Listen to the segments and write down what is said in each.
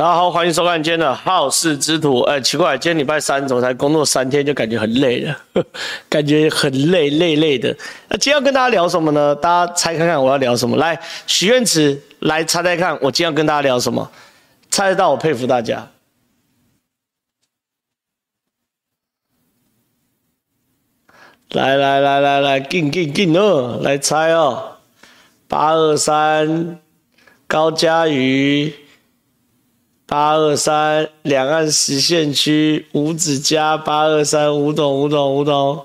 大家好，欢迎收看今天的好事之徒。哎，奇怪，今天礼拜三，怎么才工作三天就感觉很累了？感觉很累，累累的。那今天要跟大家聊什么呢？大家猜看看我要聊什么？来，许愿池，来猜猜看，我今天要跟大家聊什么？猜得到，我佩服大家。来来来来来，进进进哦，来猜哦。八二三，高嘉瑜。八二三两岸实现区五子嘉八二三五董五董五董，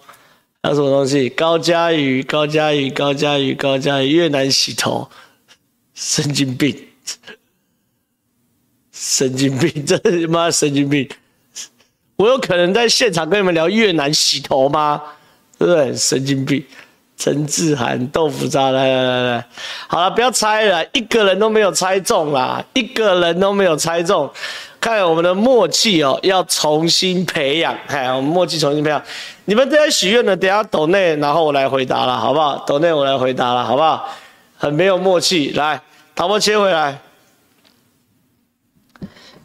还有什么东西？高嘉瑜高嘉瑜高嘉瑜高嘉瑜越南洗头，神经病，神经病，真的妈神经病！我有可能在现场跟你们聊越南洗头吗？对不对？神经病。陈志涵豆腐渣，来来来来，好了，不要猜了，一个人都没有猜中啦，一个人都没有猜中。看我们的默契哦，要重新培养，看我们默契重新培养。你们都在许愿的，等下抖内，然后我来回答了，好不好？抖内我来回答了，好不好？很没有默契，来，导播切回来。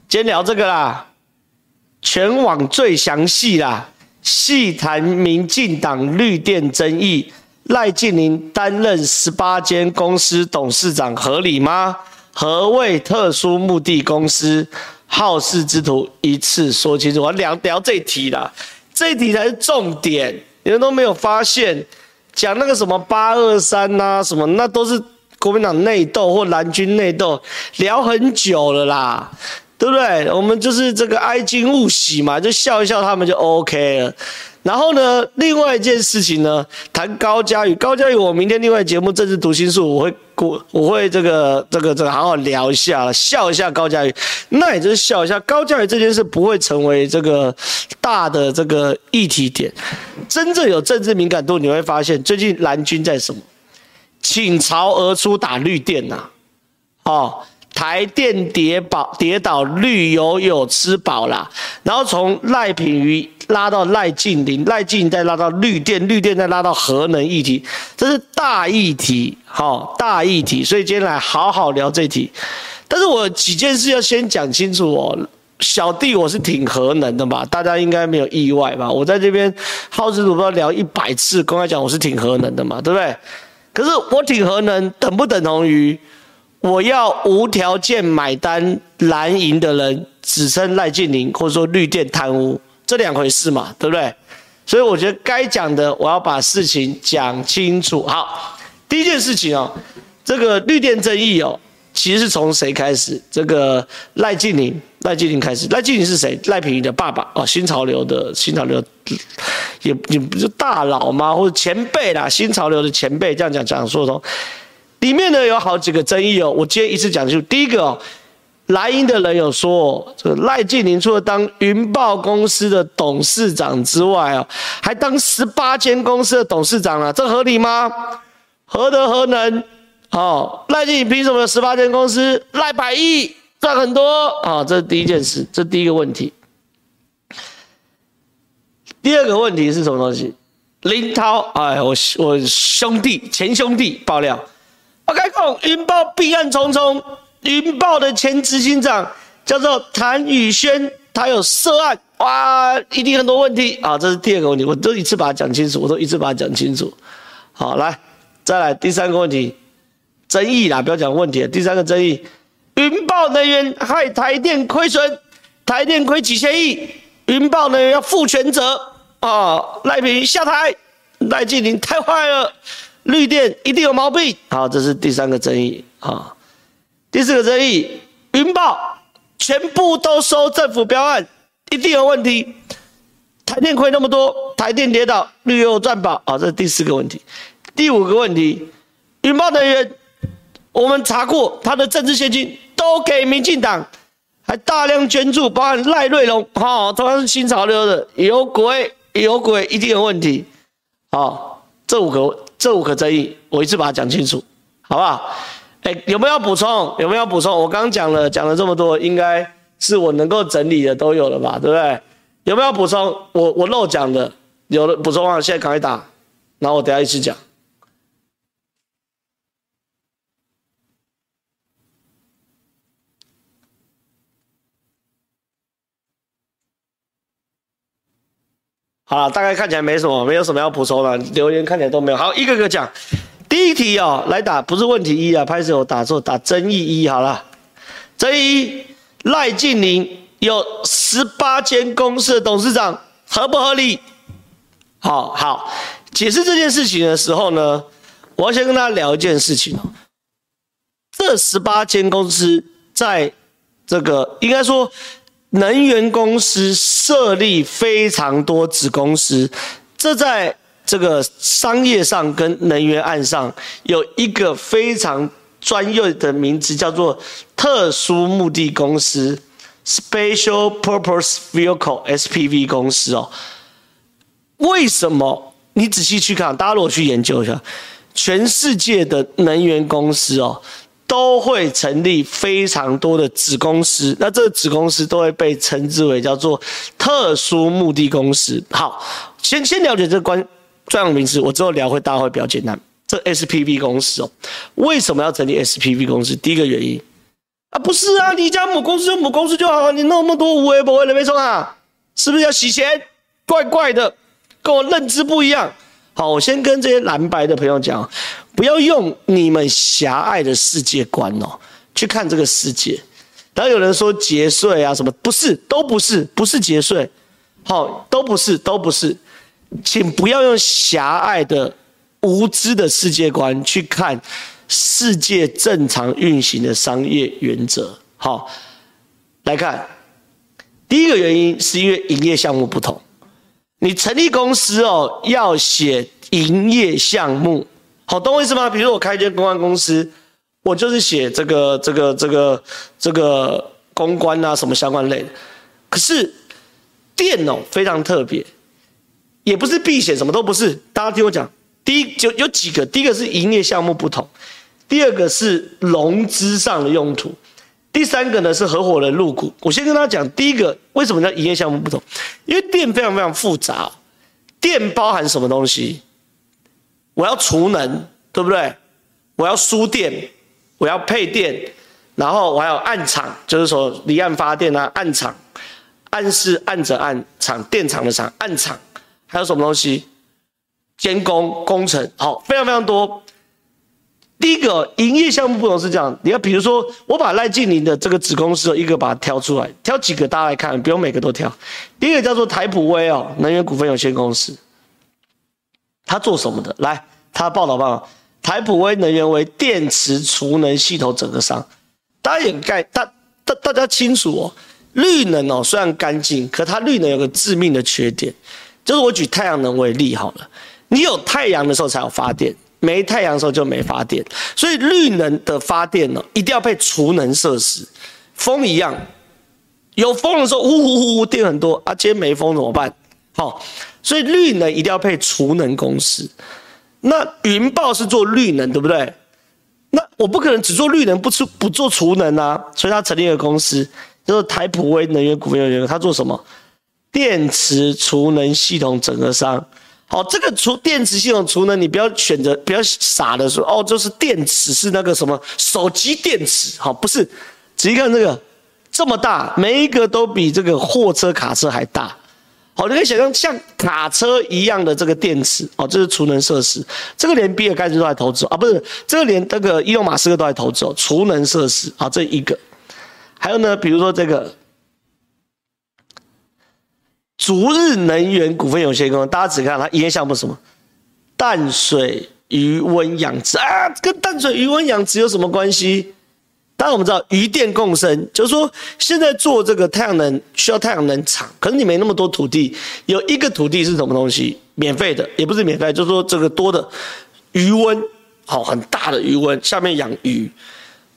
今天聊这个啦，全网最详细啦，细谈民进党绿电争议。赖静玲担任十八间公司董事长合理吗？何谓特殊目的公司？好事之徒一次说清楚。我聊聊这一题啦，这题才是重点。你们都没有发现，讲那个什么八二三呐，什么那都是国民党内斗或蓝军内斗，聊很久了啦，对不对？我们就是这个哀矜勿喜嘛，就笑一笑他们就 OK 了。然后呢，另外一件事情呢，谈高嘉宇。高嘉宇，我明天另外节目《政治读心术》，我会过，我会这个这个这个好好聊一下，笑一下高嘉宇。那也就是笑一下高嘉宇这件事不会成为这个大的这个议题点。真正有政治敏感度，你会发现最近蓝军在什么？倾巢而出打绿电呐、啊，哦。台电跌倒，跌倒绿油有吃饱啦，然后从赖品妤拉到赖静玲，赖静玲再拉到绿电，绿电再拉到核能议题，这是大议题，好，大议题，所以今天来好好聊这题。但是我几件事要先讲清楚哦，小弟我是挺核能的嘛，大家应该没有意外吧？我在这边好事主播聊一百次，公开讲我是挺核能的嘛，对不对？可是我挺核能等不等同于？我要无条件买单蓝营的人，只称赖静玲，或者说绿电贪污，这两回事嘛，对不对？所以我觉得该讲的，我要把事情讲清楚。好，第一件事情哦，这个绿电争议哦，其实是从谁开始？这个赖静玲，赖静玲开始。赖静玲是谁？赖品妤的爸爸哦，新潮流的新潮流，也也不是大佬吗？或者前辈啦，新潮流的前辈，这样讲讲说说。里面呢有好几个争议哦，我今天一次讲清楚。第一个哦，蓝营的人有说，这个赖静玲除了当云豹公司的董事长之外哦，还当十八间公司的董事长啊，这合理吗？何德何能？哦，赖静玲凭什么有十八间公司？赖百亿赚很多啊，这是第一件事，这第一个问题。第二个问题是什么东西？林涛，哎，我我兄弟前兄弟爆料。我开讲，云豹弊案重重，云豹的前执行长叫做谭宇轩，他有涉案，哇，一定很多问题啊！这是第二个问题，我都一次把它讲清楚，我都一次把它讲清楚。好，来，再来第三个问题，争议啦，不要讲问题，第三个争议，云豹能源害台电亏损，台电亏几千亿，云豹能源要负全责啊！赖品妤下台，赖静林太坏了。绿电一定有毛病，好，这是第三个争议啊。第四个争议，云豹全部都收政府标案，一定有问题。台电亏那么多，台电跌倒，绿油赚饱，啊，这是第四个问题。第五个问题，云豹能源，我们查过，他的政治献金都给民进党，还大量捐助，包含赖瑞龙，哈，同样是新潮流的，有鬼，有鬼，一定有问题。好，这五个。这五个争议，我一次把它讲清楚，好不好？哎，有没有补充？有没有补充？我刚讲了，讲了这么多，应该是我能够整理的都有了吧，对不对？有没有补充？我我漏讲的，有的补充啊，现在赶快打，然后我等下一起讲。好了，大概看起来没什么，没有什么要补充的，留言看起来都没有。好，一个个讲。第一题哦，来打不是问题一啊，拍手打错，打争议一好了。争议一，赖静宁有十八间公司的董事长，合不合理？好好解释这件事情的时候呢，我要先跟大家聊一件事情哦。这十八间公司在这个应该说。能源公司设立非常多子公司，这在这个商业上跟能源案上有一个非常专业的名字，叫做特殊目的公司 （Special Purpose Vehicle，SPV） 公司哦。为什么？你仔细去看，大家如果去研究一下，全世界的能源公司哦。都会成立非常多的子公司，那这个子公司都会被称之为叫做特殊目的公司。好，先先了解这个关专有名词，我之后聊会大家会比较简单。这 SPV 公司哦，为什么要成立 SPV 公司？第一个原因啊，不是啊，你家母公司就母公司就好，你那么多无为不为的没错啊，是不是要洗钱？怪怪的，跟我认知不一样。好，我先跟这些蓝白的朋友讲，不要用你们狭隘的世界观哦去看这个世界。然后有人说节税啊什么，不是，都不是，不是节税，好，都不是，都不是，请不要用狭隘的无知的世界观去看世界正常运行的商业原则。好，来看，第一个原因是因为营业项目不同。你成立公司哦，要写营业项目，好，懂我意思吗？比如说我开一间公关公司，我就是写这个、这个、这个、这个公关啊，什么相关类的。可是电哦非常特别，也不是避险，什么都不是。大家听我讲，第一就有几个，第一个是营业项目不同，第二个是融资上的用途。第三个呢是合伙人入股。我先跟大家讲，第一个为什么叫营业项目不同？因为电非常非常复杂，电包含什么东西？我要储能，对不对？我要输电，我要配电，然后我还有暗场，就是说离岸发电啊，暗场，案是案者案场，电厂的厂，暗场，还有什么东西？监工工程，好，非常非常多。第一个营业项目不同是这样，你要比如说，我把赖静林的这个子公司一个把它挑出来，挑几个大家来看，不用每个都挑。第一个叫做台普威哦，能源股份有限公司，他做什么的？来，他报道报道，台普威能源为电池储能系统整合商，大家也概大大大家清楚哦，绿能哦虽然干净，可它绿能有个致命的缺点，就是我举太阳能为例好了，你有太阳的时候才有发电。没太阳的时候就没发电，所以绿能的发电呢，一定要配储能设施。风一样，有风的时候，呼呼呼呼，电很多啊。今天没风怎么办？好，所以绿能一定要配储能公司。那云豹是做绿能，对不对？那我不可能只做绿能，不出不做储能啊。所以他成立一个公司，叫做台普威能源股份有限公司。他做什么？电池储能系统整合商。好，这个储电池系统储能，你不要选择，不要傻的说哦，就是电池是那个什么手机电池，好，不是，仔细看这个这么大，每一个都比这个货车卡车还大，好，你可以想象像卡车一样的这个电池，哦，这是储能设施，这个连比尔盖茨都在投资啊，不是，这个连那个伊隆马斯克都在投资哦，储能设施，啊，这一个，还有呢，比如说这个。逐日能源股份有限公司，大家只看它营业项目什么？淡水鱼温养殖啊，跟淡水鱼温养殖有什么关系？当然我们知道渔电共生，就是说现在做这个太阳能需要太阳能厂，可是你没那么多土地，有一个土地是什么东西？免费的，也不是免费，就是说这个多的余温，好，很大的余温，下面养鱼。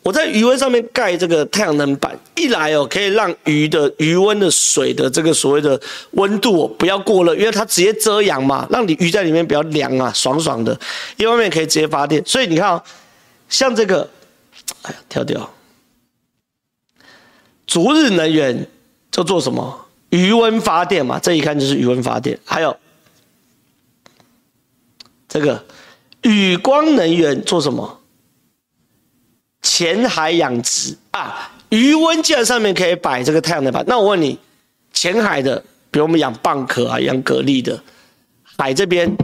我在余温上面盖这个太阳能板，一来哦，可以让鱼的余温的水的这个所谓的温度哦不要过热，因为它直接遮阳嘛，让你鱼在里面比较凉啊，爽爽的。一方面可以直接发电，所以你看哦，像这个，哎呀，跳掉。逐日能源叫做什么？余温发电嘛，这一看就是余温发电。还有这个宇光能源做什么？浅海养殖啊，余温既然上面可以摆这个太阳能板，那我问你，浅海的比如我们养蚌壳啊，养蛤蜊的，海这边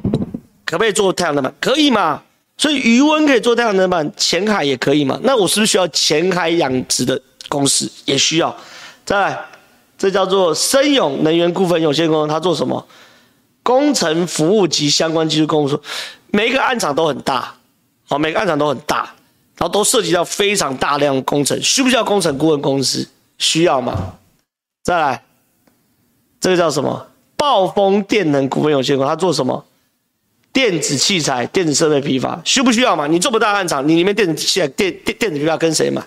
可不可以做太阳能板？可以嘛？所以余温可以做太阳能板，浅海也可以嘛？那我是不是需要浅海养殖的公司？也需要。再来，这叫做森永能源股份有限公司，它做什么？工程服务及相关技术公司。每一个案场都很大，好，每个案场都很大，然后都涉及到非常大量工程，需不需要工程顾问公司？需要吗？再来，这个叫什么？暴风电能股份有限公司，它做什么？电子器材、电子设备批发，需不需要嘛？你做不大案场，你里面电子器材、电电电子批发跟谁买？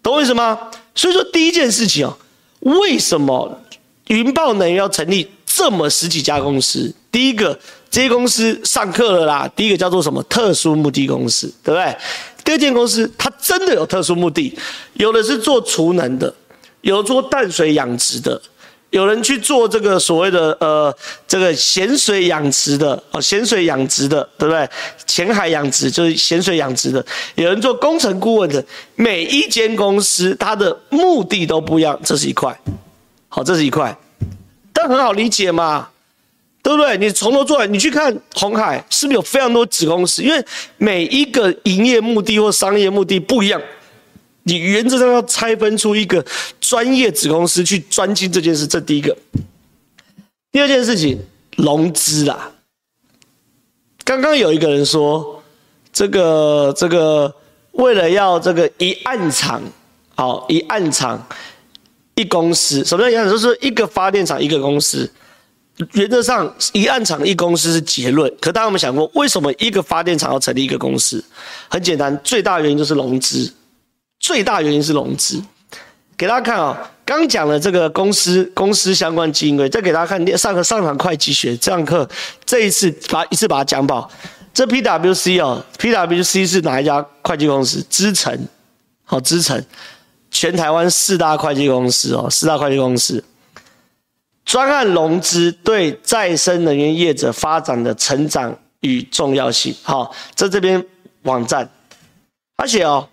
懂我意思吗？所以说第一件事情哦，为什么云豹能源要成立这么十几家公司？第一个，这些公司上课了啦。第一个叫做什么？特殊目的公司，对不对？第二间公司它真的有特殊目的，有的是做储能的，有做淡水养殖的。有人去做这个所谓的呃，这个咸水养殖的哦，咸水养殖的，对不对？浅海养殖就是咸水养殖的。有人做工程顾问的，每一间公司它的目的都不一样。这是一块，好，这是一块，但很好理解嘛，对不对？你从头做来，你去看红海是不是有非常多子公司？因为每一个营业目的或商业目的不一样。你原则上要拆分出一个专业子公司去专精这件事，这第一个。第二件事情，融资啦。刚刚有一个人说，这个这个为了要这个一案场，好一案场一公司，什么叫一案？就是一个发电厂一个公司。原则上一案场一公司是结论，可大家有没有想过，为什么一个发电厂要成立一个公司？很简单，最大原因就是融资。最大原因是融资，给大家看啊、哦，刚讲了这个公司公司相关经营，再给大家看上课上堂会计学这堂课，这一次把一次把它讲饱。这 PWC 哦，PWC 是哪一家会计公司？资诚，好资诚，全台湾四大会计公司哦，四大会计公司，专案融资对再生能源业者发展的成长与重要性。好，在这边网站，而且哦。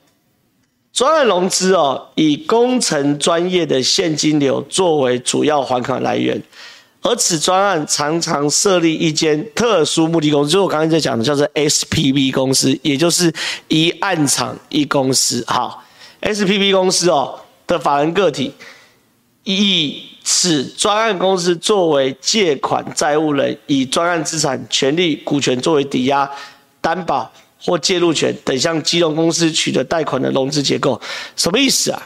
专案融资哦，以工程专业的现金流作为主要还款来源，而此专案常常设立一间特殊目的公司，就我刚才在讲的，叫做 SPV 公司，也就是一案场一公司。好，SPV 公司哦的法人个体，以此专案公司作为借款债务人，以专案资产、权利、股权作为抵押担保。或介入权等向基隆公司取得贷款的融资结构，什么意思啊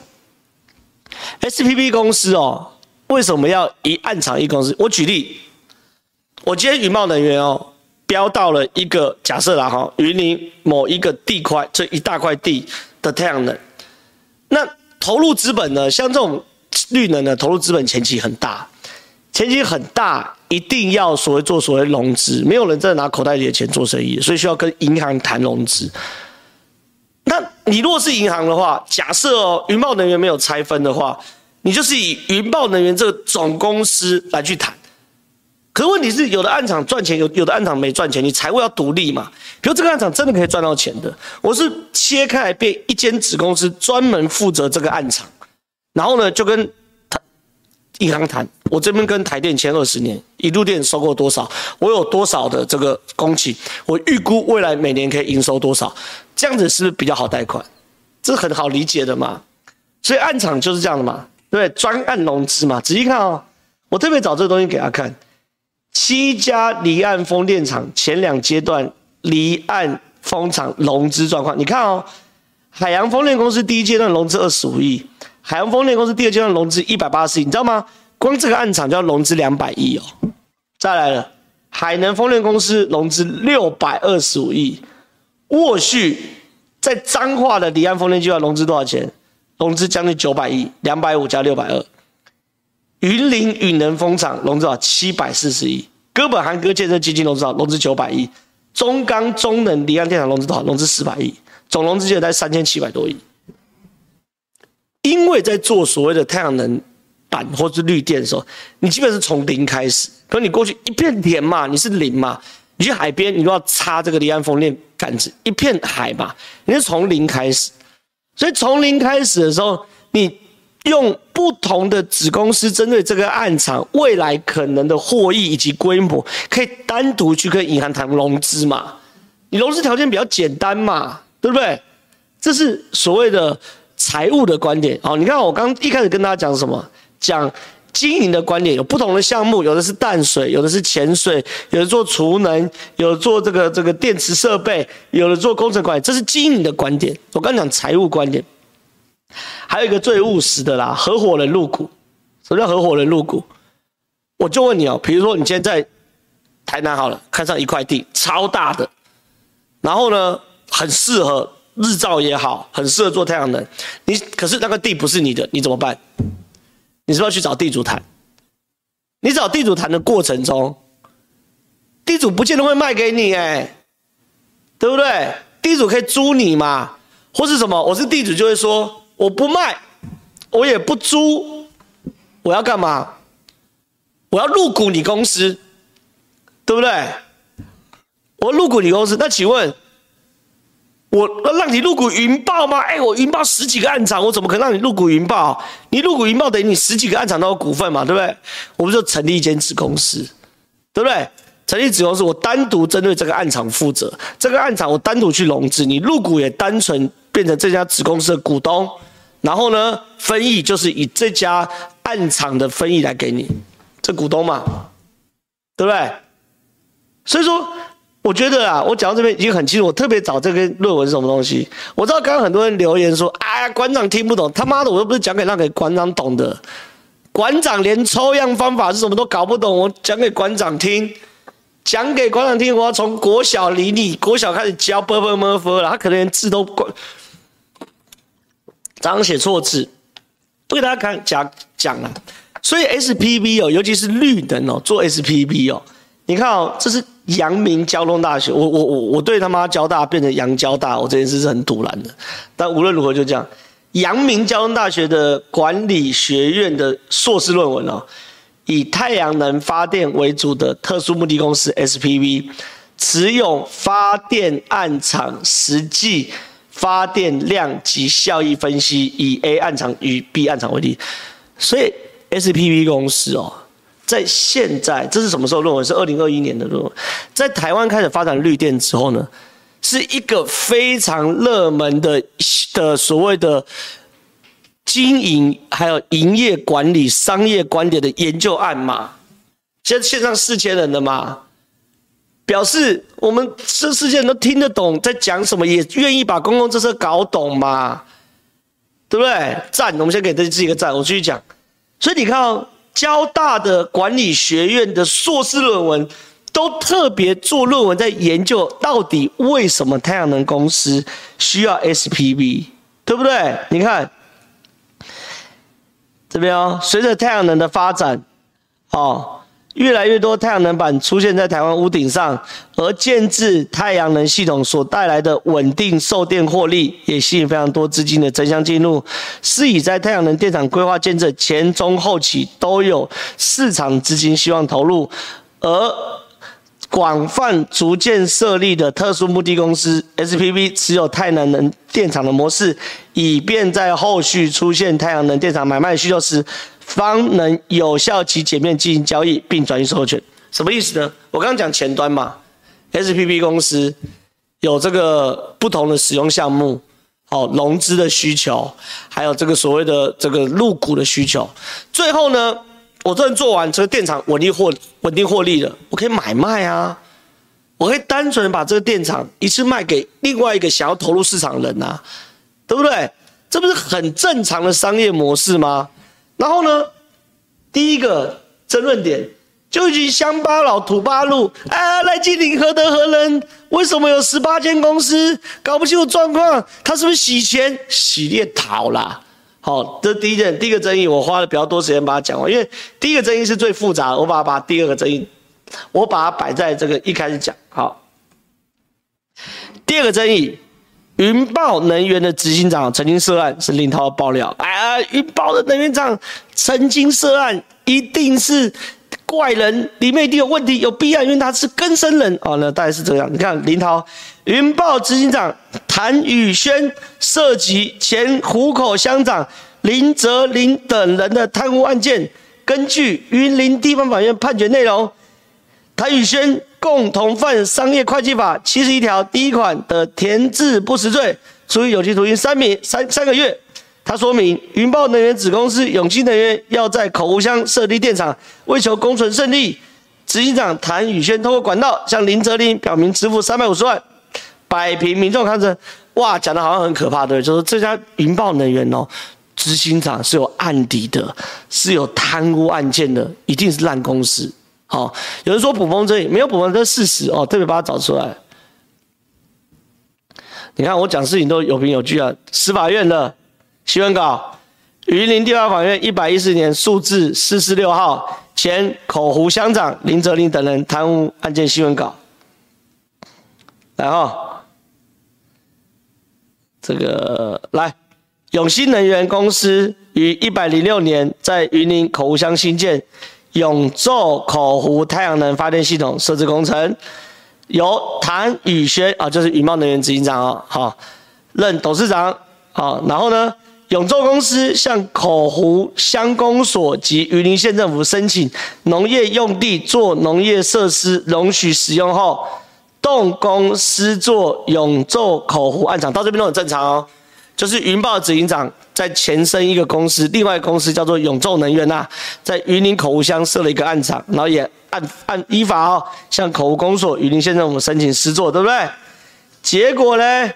？SPV 公司哦，为什么要一案场一公司？我举例，我今天云豹能源哦，标到了一个假设啦哈，云林某一个地块，这一大块地的太阳能，那投入资本呢？像这种绿能的投入资本前期很大。前期很大，一定要所谓做所谓融资，没有人真的拿口袋里的钱做生意，所以需要跟银行谈融资。那你如果是银行的话，假设哦，云豹能源没有拆分的话，你就是以云豹能源这个总公司来去谈。可是问题是，有的案场赚钱，有有的案场没赚钱，你财务要独立嘛。比如这个案场真的可以赚到钱的，我是切开来变一间子公司，专门负责这个案场，然后呢就跟。银行谈，我这边跟台电签二十年，一度电收购多少，我有多少的这个工期，我预估未来每年可以营收多少，这样子是不是比较好贷款？这很好理解的嘛。所以案场就是这样的嘛，对不对？专案融资嘛。仔细看哦，我特别找这个东西给他看，七家离岸风电场前两阶段离岸风场融资状况，你看哦，海洋风电公司第一阶段融资二十五亿。海洋风电公司第二阶段融资一百八十亿，你知道吗？光这个案场就要融资两百亿哦。再来了，海能风电公司融资六百二十五亿。沃旭在彰化的离岸风电计划融资多少钱？融资将近九百亿，两百五加六百二。云林雨能风场融资多少？七百四十亿。哥本哈根建设基金融资多少？融资九百亿。中钢中能离岸电厂融资多少？融资四百亿，总融资金额在三千七百多亿。因为在做所谓的太阳能板或是绿电的时候，你基本是从零开始。可你过去一片田嘛，你是零嘛？你去海边，你都要插这个离岸风电杆子，一片海嘛，你是从零开始。所以从零开始的时候，你用不同的子公司针对这个案场未来可能的获益以及规模，可以单独去跟银行谈融资嘛？你融资条件比较简单嘛，对不对？这是所谓的财务的观点。好，你看我刚一开始跟大家讲什么？讲经营的观点，有不同的项目，有的是淡水，有的是潜水，有的做储能，有的做这个这个电池设备，有的做工程管理，这是经营的观点。我刚讲财务观点。还有一个最务实的啦，合伙人入股。什么叫合伙人入股？我就问你哦，比如说你今天在台南好了，看上一块地超大的，然后呢，很适合日照也好，很适合做太阳能。你可是那个地不是你的，你怎么办？你是不是要去找地主谈？你找地主谈的过程中，地主不见得会卖给你哎，对不对？地主可以租你嘛，或是什么？我是地主就会说。我不卖，我也不租，我要干嘛？我要入股你公司，对不对？我入股你公司，那请问，我让你入股云豹吗？哎，我云豹十几个案场，我怎么可能让你入股云豹？你入股云豹等于你十几个案场都有股份嘛，对不对？我们就成立一间子公司，对不对？成立子公司，我单独针对这个案场负责，这个案场我单独去融资，你入股也单纯变成这家子公司的股东。然后呢，分益就是以这家案场的分益来给你，这股东嘛，对不对？所以说，我觉得啊，我讲到这边已经很清楚。我特别找这篇论文是什么东西。我知道刚刚很多人留言说：“哎呀，馆长听不懂，他妈的，我又不是讲给那个馆长懂的。馆长连抽样方法是什么都搞不懂，我讲给馆长听，讲给馆长听，我要从国小离你国小开始教啵啵么啵了，他可能连字都管。”常常写错字，不给大家看讲讲了。所以 SPV 哦，尤其是绿能哦，做 SPV 哦，你看哦，这是阳明交通大学，我我我我对他妈交大变成阳交大，我这件事是很赌烂的。但无论如何就这样，阳明交通大学的管理学院的硕士论文哦，以太阳能发电为主的特殊目的公司 SPV，持有发电案场实际。发电量及效益分析，以 A 案场与 B 案场为例，所以 SPV 公司哦，在现在这是什么时候论文？是二零二一年的论文，在台湾开始发展绿电之后呢，是一个非常热门的的所谓的经营还有营业管理、商业观点的研究案嘛，现在线上四千人的嘛。表示我们这世界人都听得懂在讲什么，也愿意把公共政策搞懂嘛，对不对？赞！我们先给自己一个赞。我继续讲。所以你看哦，交大的管理学院的硕士论文都特别做论文，在研究到底为什么太阳能公司需要 SPV，对不对？你看这边哦，随着太阳能的发展，哦。越来越多太阳能板出现在台湾屋顶上，而建置太阳能系统所带来的稳定售电获利，也吸引非常多资金的争相进入。是以在太阳能电厂规划建设前中后期都有市场资金希望投入，而广泛逐渐设立的特殊目的公司 SPV 持有太阳能电厂的模式，以便在后续出现太阳能电厂买卖需求时。方能有效及简便进行交易，并转移所有权，什么意思呢？我刚刚讲前端嘛，SPP 公司有这个不同的使用项目，好融资的需求，还有这个所谓的这个入股的需求。最后呢，我这人做完这个电厂稳定获稳定获利了，我可以买卖啊，我可以单纯把这个电厂一次卖给另外一个想要投入市场的人啊，对不对？这不是很正常的商业模式吗？然后呢，第一个争论点就一群乡巴佬、土八路，啊，赖清德何德何能？为什么有十八间公司？搞不清楚状况，他是不是洗钱、洗猎逃啦？好，这第一件，第一个争议，我花了比较多时间把它讲完，因为第一个争议是最复杂的，我把它把第二个争议，我把它摆在这个一开始讲。好，第二个争议。云豹能源的执行长曾经涉案，是林涛爆料。哎，云豹的能源长曾经涉案，一定是怪人，里面一定有问题，有弊案，因为他是根生人。哦，那大概是这样。你看林涛，云豹执行长谭宇轩涉及前湖口乡长林泽林等人的贪污案件，根据云林地方法院判决内容，谭宇轩共同犯商业会计法七十一条第一款的填制不实罪，处以有期徒刑三名三三个月。他说明，云豹能源子公司永兴能源要在口湖乡设立电厂，为求工程顺利，执行长谭宇轩通过管道向林哲林表明支付三百五十万，摆平民众抗争。哇，讲的好像很可怕，对，就是这家云豹能源哦，执行长是有案底的，是有贪污案件的，一定是烂公司。好、有人说捕风捉影，没有捕风，这是事实哦，特别把它找出来。你看我讲事情都有凭有据啊，司法院的。新闻稿：云林地方法院一百一十年数字四四六号，前口湖乡长林哲林等人贪污案件新闻稿。然后，这个来，永兴能源公司于一百零六年在云林口湖乡新建永昼口湖太阳能发电系统设置工程，由谭宇轩啊，就是云豹能源执行长啊，好，任董事长，好，然后呢？永昼公司向口湖乡公所及云林县政府申请农业用地做农业设施容许使用后，动工施作永昼口湖案场，到这边都很正常哦。就是云豹执行长在前身一个公司，另外一个公司叫做永昼能源呐、啊，在云林口湖乡设了一个案场，然后也按按依法哦向口湖公所、云林县政府申请施作，对不对？结果呢，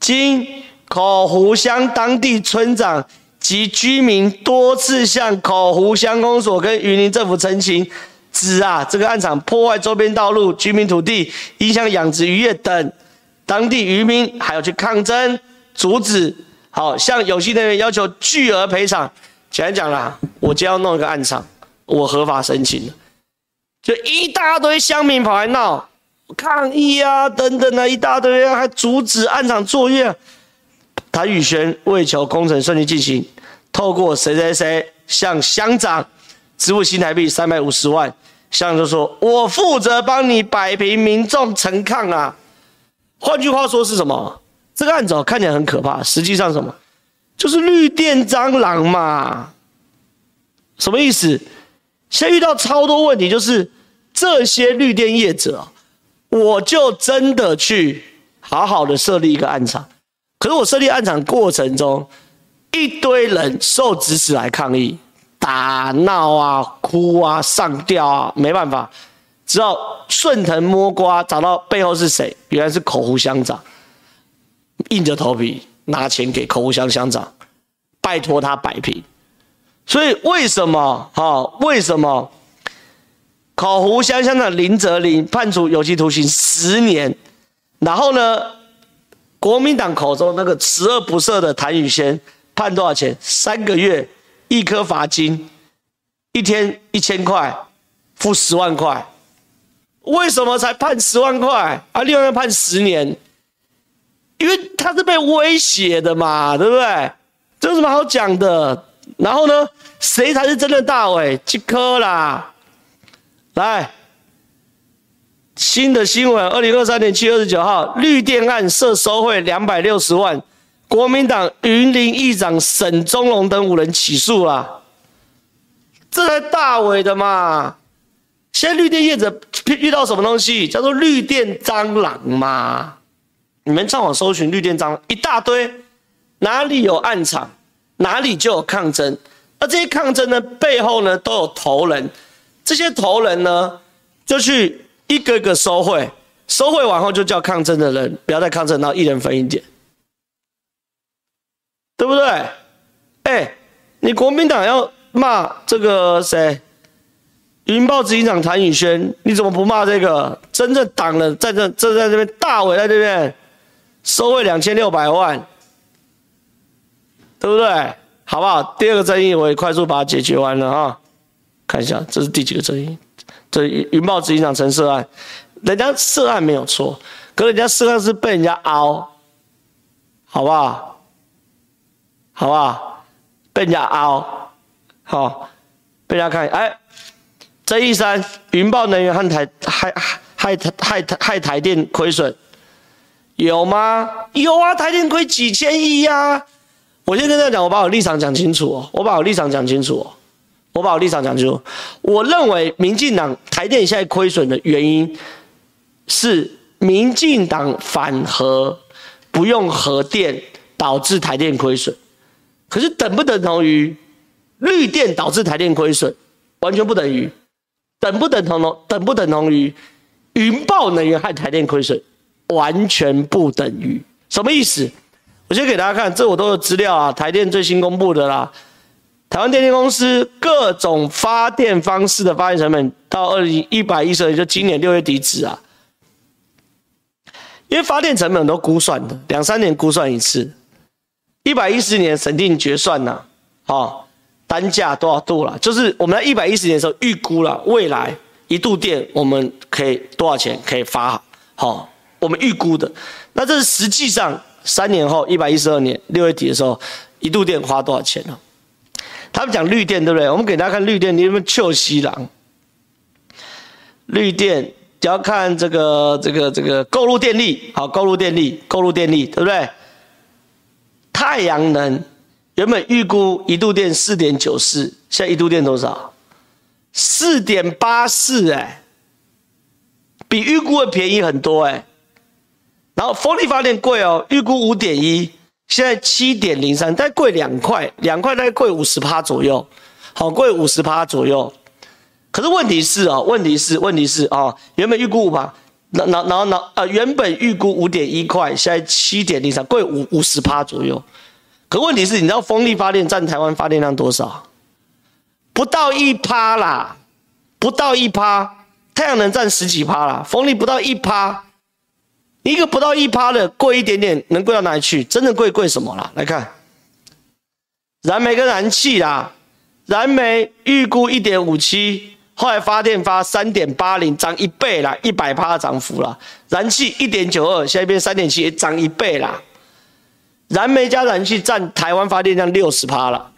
经口湖乡当地村长及居民多次向口湖乡公所跟云林政府陈情，指啊这个案场破坏周边道路、居民土地，影响养殖渔业等，当地渔民还要去抗争阻止，好向有些人员要求巨额赔偿。简单讲啦，我就要弄一个案场，我合法申请，就一大堆乡民跑来闹抗议啊等等啊，一大堆啊，还阻止案场作业。谭宇轩为求工程顺利进行，透过谁谁谁向乡长支付新台币三百五十万，乡长就说：“我负责帮你摆平民众陈抗啊。”换句话说是什么？这个案子看起来很可怕，实际上什么？就是绿电蟑螂嘛。什么意思？现在遇到超多问题，就是这些绿电业者，我就真的去好好的设立一个案场。可是我设立案场过程中，一堆人受指使来抗议、打闹啊、哭啊、上吊啊，没办法，只好顺藤摸瓜，找到背后是谁，原来是口湖乡长，硬着头皮拿钱给口湖乡乡长，拜托他摆平。所以为什么？哈，为什么口湖乡乡长林哲林判处有期徒刑十年？然后呢？国民党口中那个十恶不赦的谭宇轩判多少钱？三个月，一颗罚金，一天一千块，付十万块。为什么才判十万块啊？另外判十年，因为他是被威胁的嘛，对不对？这有什么好讲的？然后呢，谁才是真的大尾？这颗啦，来。新的新闻，二零二三年七月二十九号，绿电案涉收贿两百六十万，国民党云林议长沈宗龙等五人起诉了，这才大伟的嘛！现在绿电业者遇到什么东西，叫做绿电蟑螂嘛？你们上网搜寻绿电蟑螂一大堆，哪里有暗场，哪里就有抗争，而这些抗争呢，背后呢都有头人，这些头人呢就去。一个个收贿，收贿完后就叫抗争的人不要再抗争，然后一人分一点，对不对？哎，你国民党要骂这个谁？云豹执行长谭宇轩，你怎么不骂这个真正党的在这这在这边大伟在这边收贿两千六百万，对不对？好不好？第二个争议我也快速把它解决完了啊，看一下这是第几个争议。这云豹执行长陈涉案，人家涉案没有错，可人家涉案是被人家凹，好不好？好不好？被人家凹，好，被人家看，哎，争议三，云豹能源和台害害害害害台电亏损，有吗？有啊，台电亏几千亿呀，我先跟大家讲，我把我立场讲清楚哦，我把我立场讲清楚哦，我把我立场讲清楚。我认为民进党台电现在亏损的原因是民进党反核，不用核电导致台电亏损。可是等不等同于绿电导致台电亏损？完全不等于。等不等同等不等同于云豹能源害台电亏损？完全不等于。什么意思？我先给大家看，这我都有资料啊，台电最新公布的啦。台湾电力公司各种发电方式的发电成本到二零一百一十年，就今年六月底止啊。因为发电成本都估算的，两三年估算一次，一百一十年审定决算呐，啊，单价多少度了？就是我们在一百一十年的时候预估了未来一度电我们可以多少钱可以发，好，我们预估的，那这是实际上。三年后，一百一十二年六月底的时候，一度电花多少钱呢？他们讲绿电，对不对？我们给大家看绿电，你有没有秋西郎？绿电，只要看这个这个这个购入电力，好，购入电力，购入电力，对不对？太阳能原本预估一度电四点九四，现在一度电多少？四点八四，哎，比预估的便宜很多，哎。然后风力发电贵哦，预估五点一，现在七点零三，大概贵两块，两块大概贵五十趴左右，好贵五十趴左右。可是问题是哦，问题是问题是哦，原本预估五趴，然然然后呃，原本预估五点一块，现在七点零三，贵五五十趴左右。可问题是，你知道风力发电占台湾发电量多少？不到一趴啦，不到一趴，太阳能占十几趴啦，风力不到一趴。一个不到一趴的贵一点点，能贵到哪里去？真的贵贵什么啦？来看，燃煤跟燃气啦，燃煤预估一点五七，后来发电发三点八零，涨一倍啦，一百趴涨幅啦。燃气一点九二，现在变三点七，涨一倍啦。燃煤加燃气占台湾发电量六十趴了。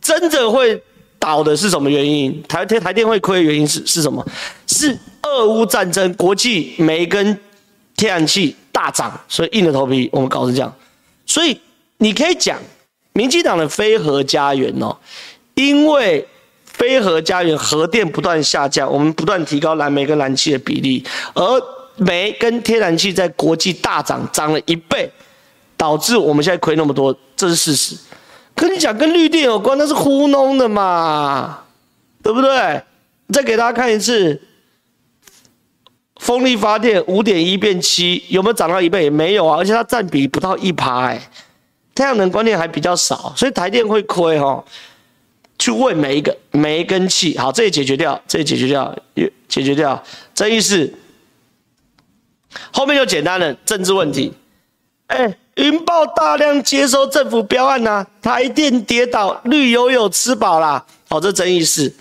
真的会倒的是什么原因？台台台电会亏的原因是是什么？是俄乌战争，国际煤跟天然气大涨，所以硬着头皮我们搞成这样。所以你可以讲，民进党的非核家园哦，因为非核家园核电不断下降，我们不断提高燃煤跟燃气的比例，而煤跟天然气在国际大涨，涨了一倍，导致我们现在亏那么多，这是事实。跟你讲跟绿电有关，那是糊弄的嘛，对不对？再给大家看一次。风力发电五点一变七，有没有涨到一倍？没有啊，而且它占比不到一趴，哎，太阳能观念还比较少，所以台电会亏哈。去问每一个煤跟气，好，这也解决掉，这也解决掉，解决掉。争议是后面就简单了政治问题。哎，云豹大量接收政府标案呐、台电跌倒，绿油油吃饱啦。好，这争议是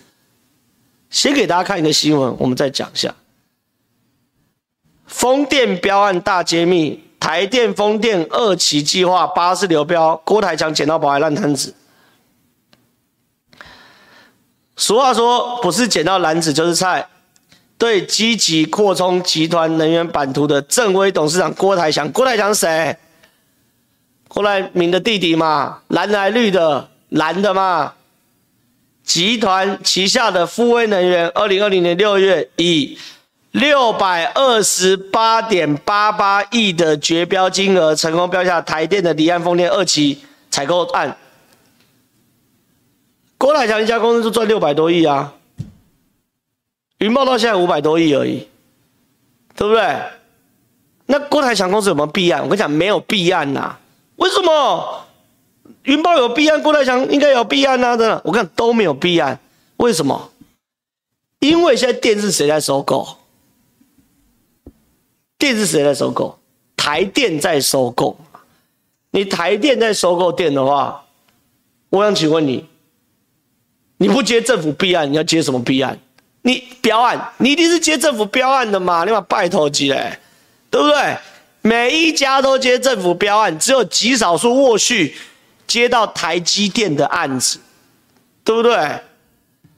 先给大家看一个新闻，我们再讲一下。风电标案大揭秘，台电风电二期计划八四流标，郭台强捡到宝还烂摊子。俗话说，不是捡到篮子就是菜。对积极扩充集团能源版图的正威董事长郭台强，郭台强谁？郭台铭的弟弟嘛，蓝来绿的蓝的嘛。集团旗下的富威能源，二零二零年六月以六百二十八点八八亿的绝标金额，成功标下台电的离岸风电二期采购案。郭台强一家公司就赚六百多亿啊，云豹到现在五百多亿而已，对不对？那郭台强公司有没有弊案？我跟你讲，没有弊案呐。为什么？云豹有弊案，郭台强应该有弊案呐，真的。我看都没有弊案，为什么？因为现在电是谁在收购？电是谁在收购？台电在收购。你台电在收购电的话，我想请问你，你不接政府标案，你要接什么标案？你标案，你一定是接政府标案的嘛？你把拜托机嘞，对不对？每一家都接政府标案，只有极少数沃旭接到台积电的案子，对不对？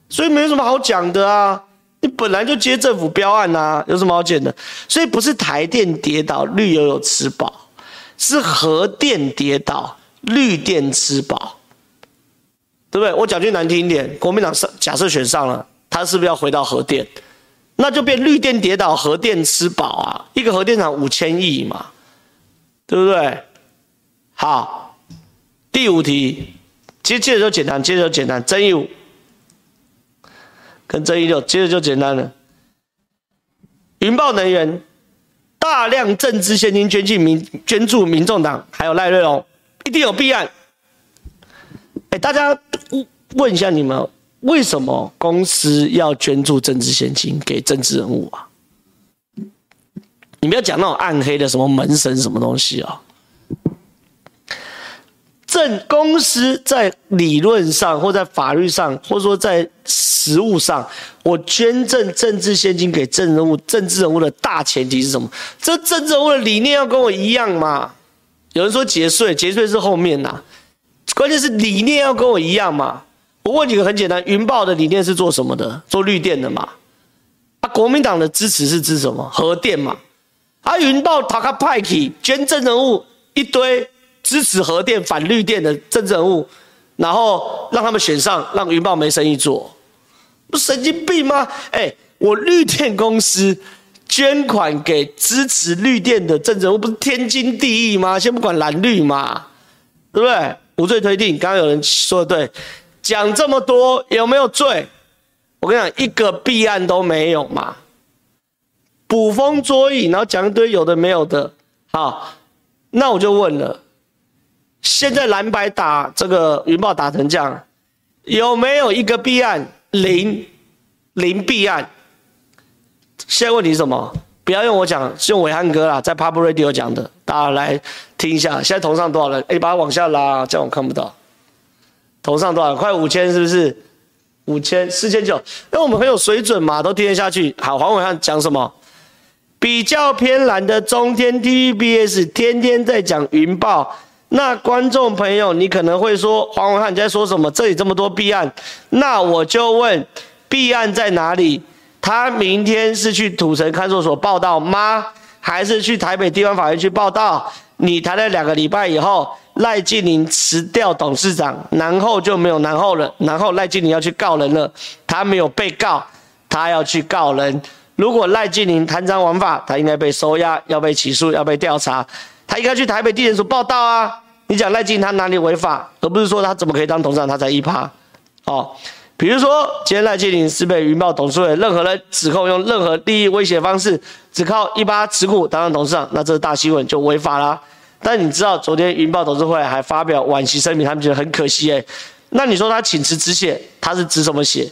所以没什么好讲的啊。你本来就接政府标案呐、啊，有什么好捡的？所以不是台电跌倒绿油油吃饱，是核电跌倒绿电吃饱，对不对？我讲句难听一点，国民党上假设选上了，他是不是要回到核电？那就变绿电跌倒，核电吃饱啊！一个核电厂五千亿嘛，对不对？好，第五题，接接着就简单，接着就简单，真有跟争议六，接着就简单了。云豹能源大量政治献金捐进民捐助民众党，还有赖瑞龙，一定有弊案。哎，大家问一下你们。为什么公司要捐助政治献金给政治人物啊？你不要讲那种暗黑的什么门神什么东西啊！政公司在理论上或在法律上，或者说在实务上，我捐赠政治献金给政治人物，政治人物的大前提是什么？这政治人物的理念要跟我一样嘛？有人说节税，节税是后面呐，关键是理念要跟我一样嘛？我问你个很简单，云豹的理念是做什么的？做绿电的嘛？啊，国民党的支持是支什么？核电嘛？啊，云豹塔卡派克捐赠人物一堆支持核电反绿电的政治人物，然后让他们选上，让云豹没生意做，不神经病吗？哎，我绿电公司捐款给支持绿电的政治人物，不是天经地义吗？先不管蓝绿嘛，对不对？无罪推定，刚刚有人说的对。讲这么多有没有罪？我跟你讲，一个弊案都没有嘛。捕风捉影，然后讲一堆有的没有的。好，那我就问了：现在蓝白打这个云豹打成这样，有没有一个弊案？零，零弊案。现在问题是什么？不要用我讲，是用伟汉哥啦，在 Pub Radio 讲的，大家来听一下。现在头上多少人？哎，把它往下拉，这样我看不到。头上多少人？快五千是不是？五千四千九，因为我们很有水准嘛，都听得下去。好，黄伟汉讲什么？比较偏蓝的中天 TVBS 天天在讲云豹。那观众朋友，你可能会说，黄文瀚你在说什么？这里这么多弊案，那我就问，弊案在哪里？他明天是去土城看守所报到吗？还是去台北地方法院去报到？你谈了两个礼拜以后。赖静玲辞掉董事长，然后就没有然后了。然后赖静玲要去告人了，他没有被告，他要去告人。如果赖静玲贪赃枉法，他应该被收押，要被起诉，要被调查。他应该去台北地检署报到啊！你讲赖静他哪里违法，而不是说他怎么可以当董事长，他才一趴。哦，比如说今天赖静玲是被云豹董事会任何人指控用任何利益威胁方式，只靠一趴持股当上董事长，那这是大新闻就违法啦。但你知道，昨天云豹董事会还发表惋惜声明，他们觉得很可惜诶。那你说他请辞止血，他是指什么血？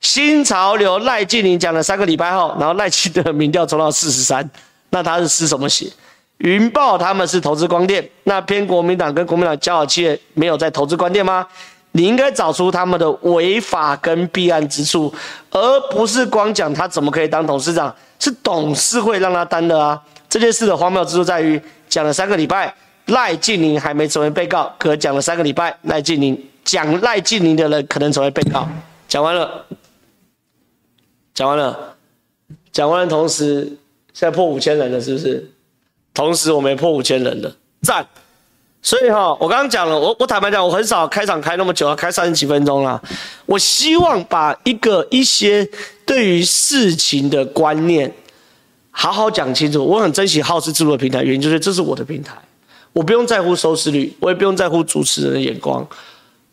新潮流赖静玲讲了三个礼拜后，然后赖清德民调冲到四十三，那他是失什么血？云豹他们是投资光电，那偏国民党跟国民党交好企业没有在投资光电吗？你应该找出他们的违法跟弊案之处，而不是光讲他怎么可以当董事长，是董事会让他当的啊。这件事的荒谬之处在于。讲了三个礼拜，赖静玲还没成为被告，可讲了三个礼拜，赖静玲讲赖静玲的人可能成为被告。讲完了，讲完了，讲完了，同时现在破五千人了，是不是？同时我们也破五千人了，赞！所以哈，我刚刚讲了，我我坦白讲，我很少开场开那么久，要开三十几分钟啦。我希望把一个一些对于事情的观念。好好讲清楚，我很珍惜好事之徒的平台，原因就是这是我的平台，我不用在乎收视率，我也不用在乎主持人的眼光，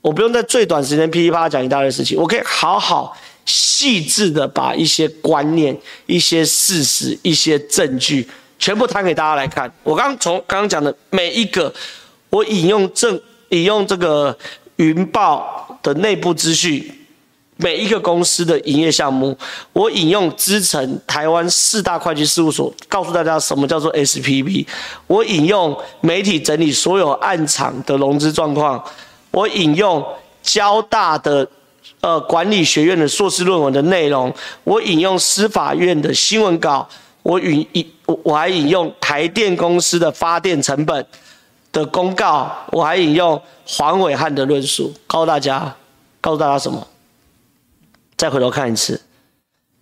我不用在最短时间噼里啪啦讲一大堆事情，我可以好好细致的把一些观念、一些事实、一些证据全部摊给大家来看。我刚从刚刚讲的每一个，我引用正引用这个云豹的内部资讯。每一个公司的营业项目，我引用资诚台湾四大会计事务所告诉大家什么叫做 SPV。我引用媒体整理所有案场的融资状况。我引用交大的呃管理学院的硕士论文的内容。我引用司法院的新闻稿。我引引我我还引用台电公司的发电成本的公告。我还引用黄伟汉的论述，告诉大家，告诉大家什么？再回头看一次，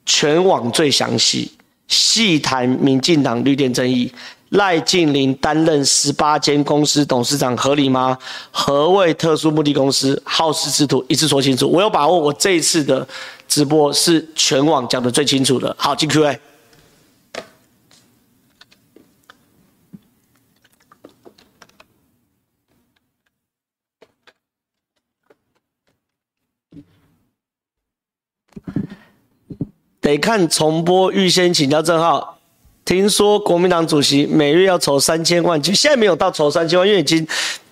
全网最详细，细谈民进党绿电争议，赖静林担任十八间公司董事长合理吗？何谓特殊目的公司？好事之徒一次说清楚。我有把握，我这一次的直播是全网讲的最清楚的。好，进 Q&A。得看重播，预先请教正皓。听说国民党主席每月要筹三千万，其实现在没有到筹三千万，因为已经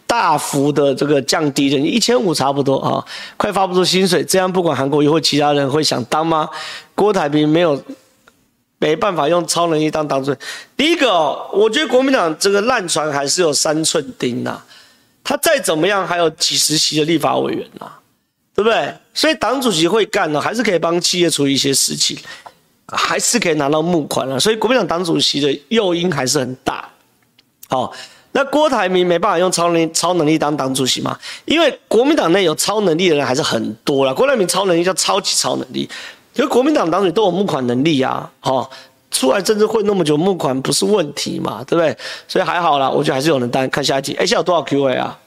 大幅的这个降低了，一千五差不多啊，快发不出薪水，这样不管韩国瑜或其他人会想当吗？郭台铭没有没办法用超能力当党主席。第一个，我觉得国民党这个烂船还是有三寸钉呐，他再怎么样还有几十席的立法委员呐。对不对？所以党主席会干呢，还是可以帮企业处理一些事情，还是可以拿到募款了。所以国民党党主席的诱因还是很大。好，那郭台铭没办法用超能力超能力当党主席嘛？因为国民党内有超能力的人还是很多啦。郭台铭超能力叫超级超能力，因为国民党党主都有募款能力啊。好，出来政治混那么久，募款不是问题嘛？对不对？所以还好啦，我觉得还是有人担。看下一集，哎，现在有多少 Q&A 啊？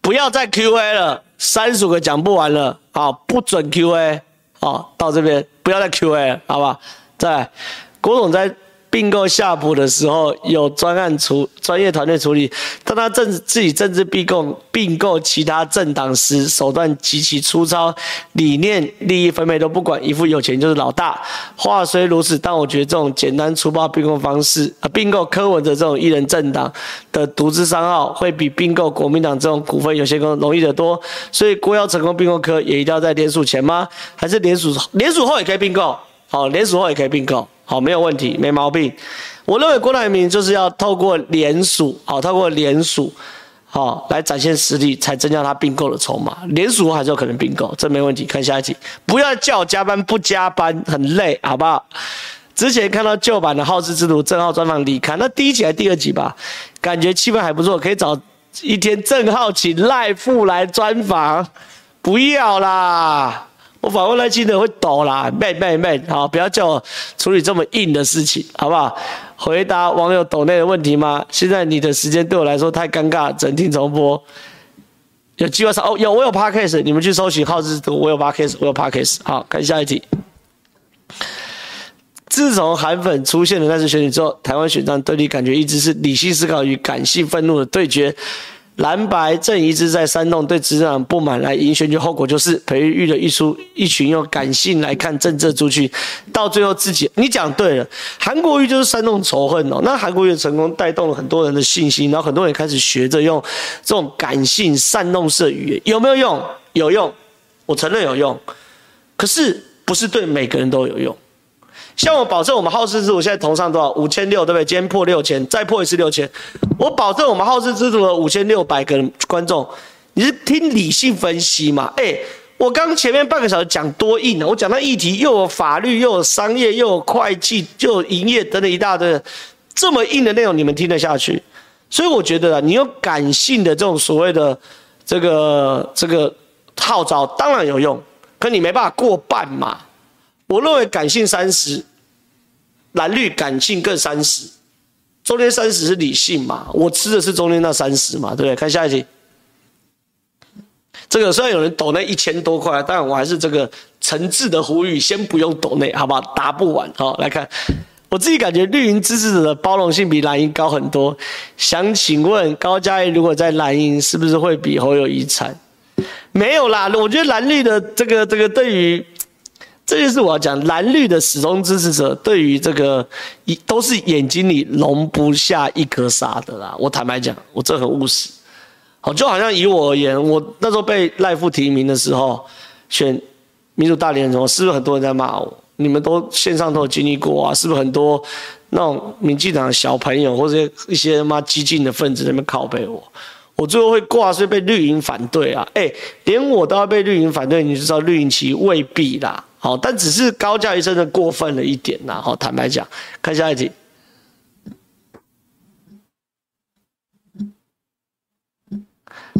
不要再 Q&A 了，三十五个讲不完了，好，不准 Q&A，好，到这边不要再 Q&A 了，好吧？在，郭总在。并购夏普的时候有专案处专业团队处理，当他政自己政治并购并购其他政党时，手段极其粗糙，理念利益分配都不管，一副有钱就是老大。话虽如此，但我觉得这种简单粗暴并购方式，啊，并购柯文哲这种一人政党的独资商号，会比并购国民党这种股份有限公司容易得多。所以郭要成功并购柯，也一定要在联署前吗？还是联署联署后也可以并购？好，联署后也可以并购。好，没有问题，没毛病。我认为郭台铭就是要透过联署，好，透过联署，好，来展现实力，才增加他并购的筹码。联署还是有可能并购，这没问题。看下一集，不要叫我加班，不加班很累，好不好？之前看到旧版的好事之徒正浩专访离开，那第一集还是第二集吧？感觉气氛还不错，可以找一天正浩请赖富来专访，不要啦。我访问赖清德会抖啦，妹妹妹，好，不要叫我处理这么硬的事情，好不好？回答网友抖内的问题吗？现在你的时间对我来说太尴尬，整听重播。有机会上哦，有我有 podcast，你们去搜寻好事之徒，我有 podcast，我有 podcast。好，看下一题。自从韩粉出现的那次选举之后，台湾选战对立感觉一直是理性思考与感性愤怒的对决。蓝白正一直在煽动对执政党不满来赢选举，后果就是培育了一出一群用感性来看政治族群，到最后自己你讲对了，韩国瑜就是煽动仇恨哦。那韩国瑜的成功带动了很多人的信心，然后很多人开始学着用这种感性煽动式语言，有没有用？有用，我承认有用，可是不是对每个人都有用。像我保证，我们好事之徒现在同上多少？五千六，对不对？今天破六千，再破一次六千。我保证，我们好事之徒的五千六百个观众，你是听理性分析嘛？哎，我刚前面半个小时讲多硬呢？我讲到议题又有法律，又有商业，又有会计，又有营业等等一大堆，这么硬的内容你们听得下去？所以我觉得啊，你有感性的这种所谓的这个这个号召，当然有用，可你没办法过半嘛。我认为感性三十。蓝绿感性各三十，中间三十是理性嘛？我吃的是中间那三十嘛？对不对？看下一题。这个虽然有人抖那一千多块，但我还是这个诚挚的呼吁，先不用抖那，好不好？答不完。好，来看，我自己感觉绿营支持者的包容性比蓝营高很多。想请问高嘉瑜，如果在蓝营，是不是会比侯友宜惨？没有啦，我觉得蓝绿的这个这个对于。这就是我要讲蓝绿的始终支持者，对于这个一都是眼睛里容不下一颗沙的啦。我坦白讲，我这很务实。好，就好像以我而言，我那时候被赖副提名的时候，选民主大联盟，是不是很多人在骂我？你们都线上都有经历过啊？是不是很多那种民进党的小朋友或者一些妈激进的分子在那边拷贝我？我最后会挂，所以被绿营反对啊！哎，连我都要被绿营反对，你就知道绿营其实未必啦。好，但只是高嘉瑜真的过分了一点呐。好，坦白讲，看下一题。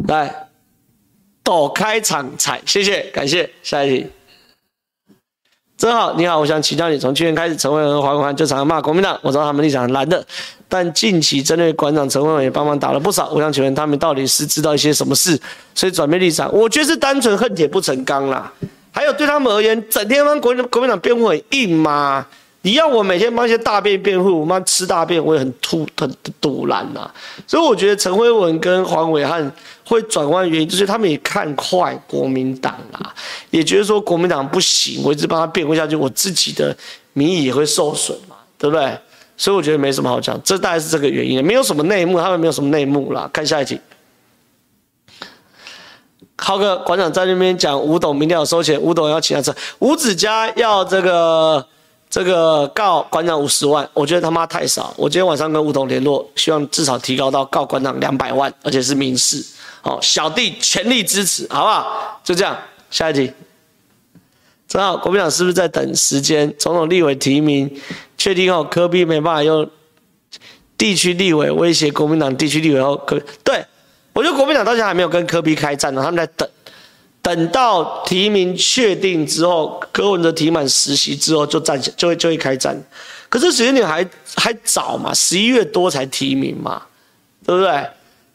来，抖开场彩，谢谢，感谢。下一题。真好，你好，我想请教你，从去年开始，陈慧文和黄国涵就常常骂国民党，我知道他们立场很蓝的，但近期针对馆长陈慧文也帮忙打了不少，我想请问他们到底是知道一些什么事，所以转变立场？我觉得是单纯恨铁不成钢啦。还有对他们而言，整天帮国国民党辩护很硬吗？你要我每天帮一些大便辩护，我妈吃大便我也很吐很堵烂呐。所以我觉得陈慧文跟黄伟汉会转弯原因，就是他们也看坏国民党啦，也觉得说国民党不行，我一直帮他辩护下去，我自己的民意也会受损嘛，对不对？所以我觉得没什么好讲，这大概是这个原因，没有什么内幕，他们没有什么内幕啦。看下一集。浩哥馆长在那边讲吴董明天要收钱，吴董要请他吃，吴子嘉要这个这个告馆长五十万，我觉得他妈太少。我今天晚上跟吴董联络，希望至少提高到告馆长两百万，而且是民事。好，小弟全力支持，好不好？就这样，下一题。正好国民党是不是在等时间？总统、立委提名确定后，柯 P 没办法用地区立委威胁国民党地区立委后，可对。我觉得国民党到现在还没有跟柯比开战呢，他们在等，等到提名确定之后，柯文哲提满实席之后就战，就会就会开战。可是时间点还还早嘛，十一月多才提名嘛，对不对？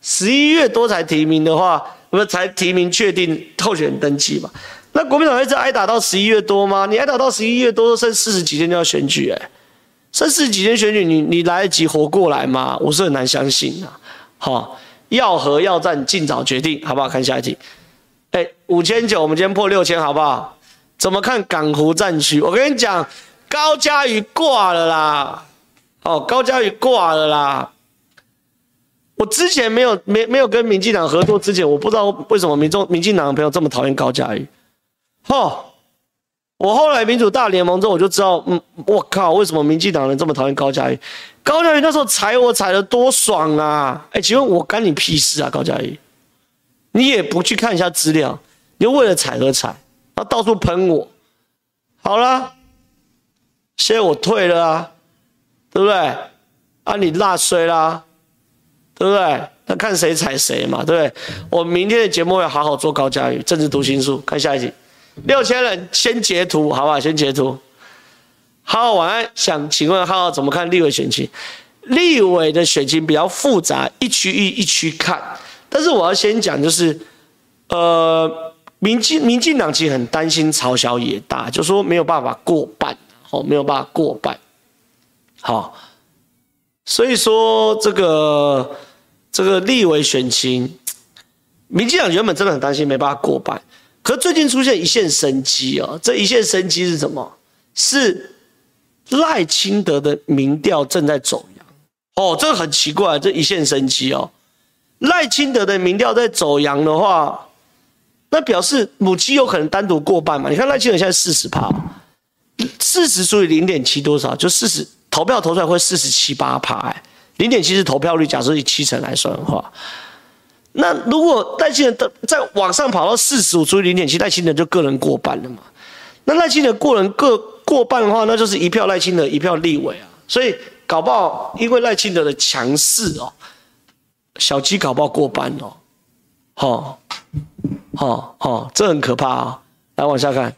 十一月多才提名的话，不是才提名确定候选人登记嘛？那国民党一直挨打到十一月多吗？你挨打到十一月多，剩四十几天就要选举，哎，剩四十几天选举，你你来得及活过来吗？我是很难相信啊，好。要和要战，尽早决定，好不好？看下一题。哎，五千九，我们今天破六千，好不好？怎么看港湖战区？我跟你讲，高嘉瑜挂了啦！哦，高嘉瑜挂了啦！我之前没有没没有跟民进党合作之前，我不知道为什么民众民进党的朋友这么讨厌高嘉瑜。哦，我后来民主大联盟之后，我就知道，嗯，我靠，为什么民进党人这么讨厌高嘉瑜？高嘉瑜那时候踩我踩得多爽啊！哎，请问我干你屁事啊？高嘉瑜，你也不去看一下资料，你就为了踩而踩，然后到处喷我。好了，现在我退了啊，对不对？啊，你落水啦，对不对？那看谁踩谁嘛，对不对？我明天的节目要好好做高嘉瑜政治读心术，看下一集。六千人先截图，好不好？先截图。浩浩晚安，想请问浩浩怎么看立委选情？立委的选情比较复杂，一区一一区看。但是我要先讲，就是，呃，民进民进党其实很担心朝小野大，就说没有办法过半，哦，没有办法过半，好，所以说这个这个立委选情，民进党原本真的很担心没办法过半，可最近出现一线生机哦，这一线生机是什么？是。赖清德的民调正在走扬，哦，这个很奇怪，这一线生机哦。赖清德的民调在走扬的话，那表示母鸡有可能单独过半嘛？你看赖清德现在四十趴，四十除以零点七多少？就四十，投票投出来会四十七八趴，哎，零点七是投票率，假设以七成来算的话，那如果赖清德再往上跑到四十五除以零点七，赖清德就个人过半了嘛？那赖清德个人个。过半的话，那就是一票赖清德，一票立委啊。所以搞不好，因为赖清德的强势哦，小鸡搞不好过半哦。好，好，好，这很可怕啊！来往下看，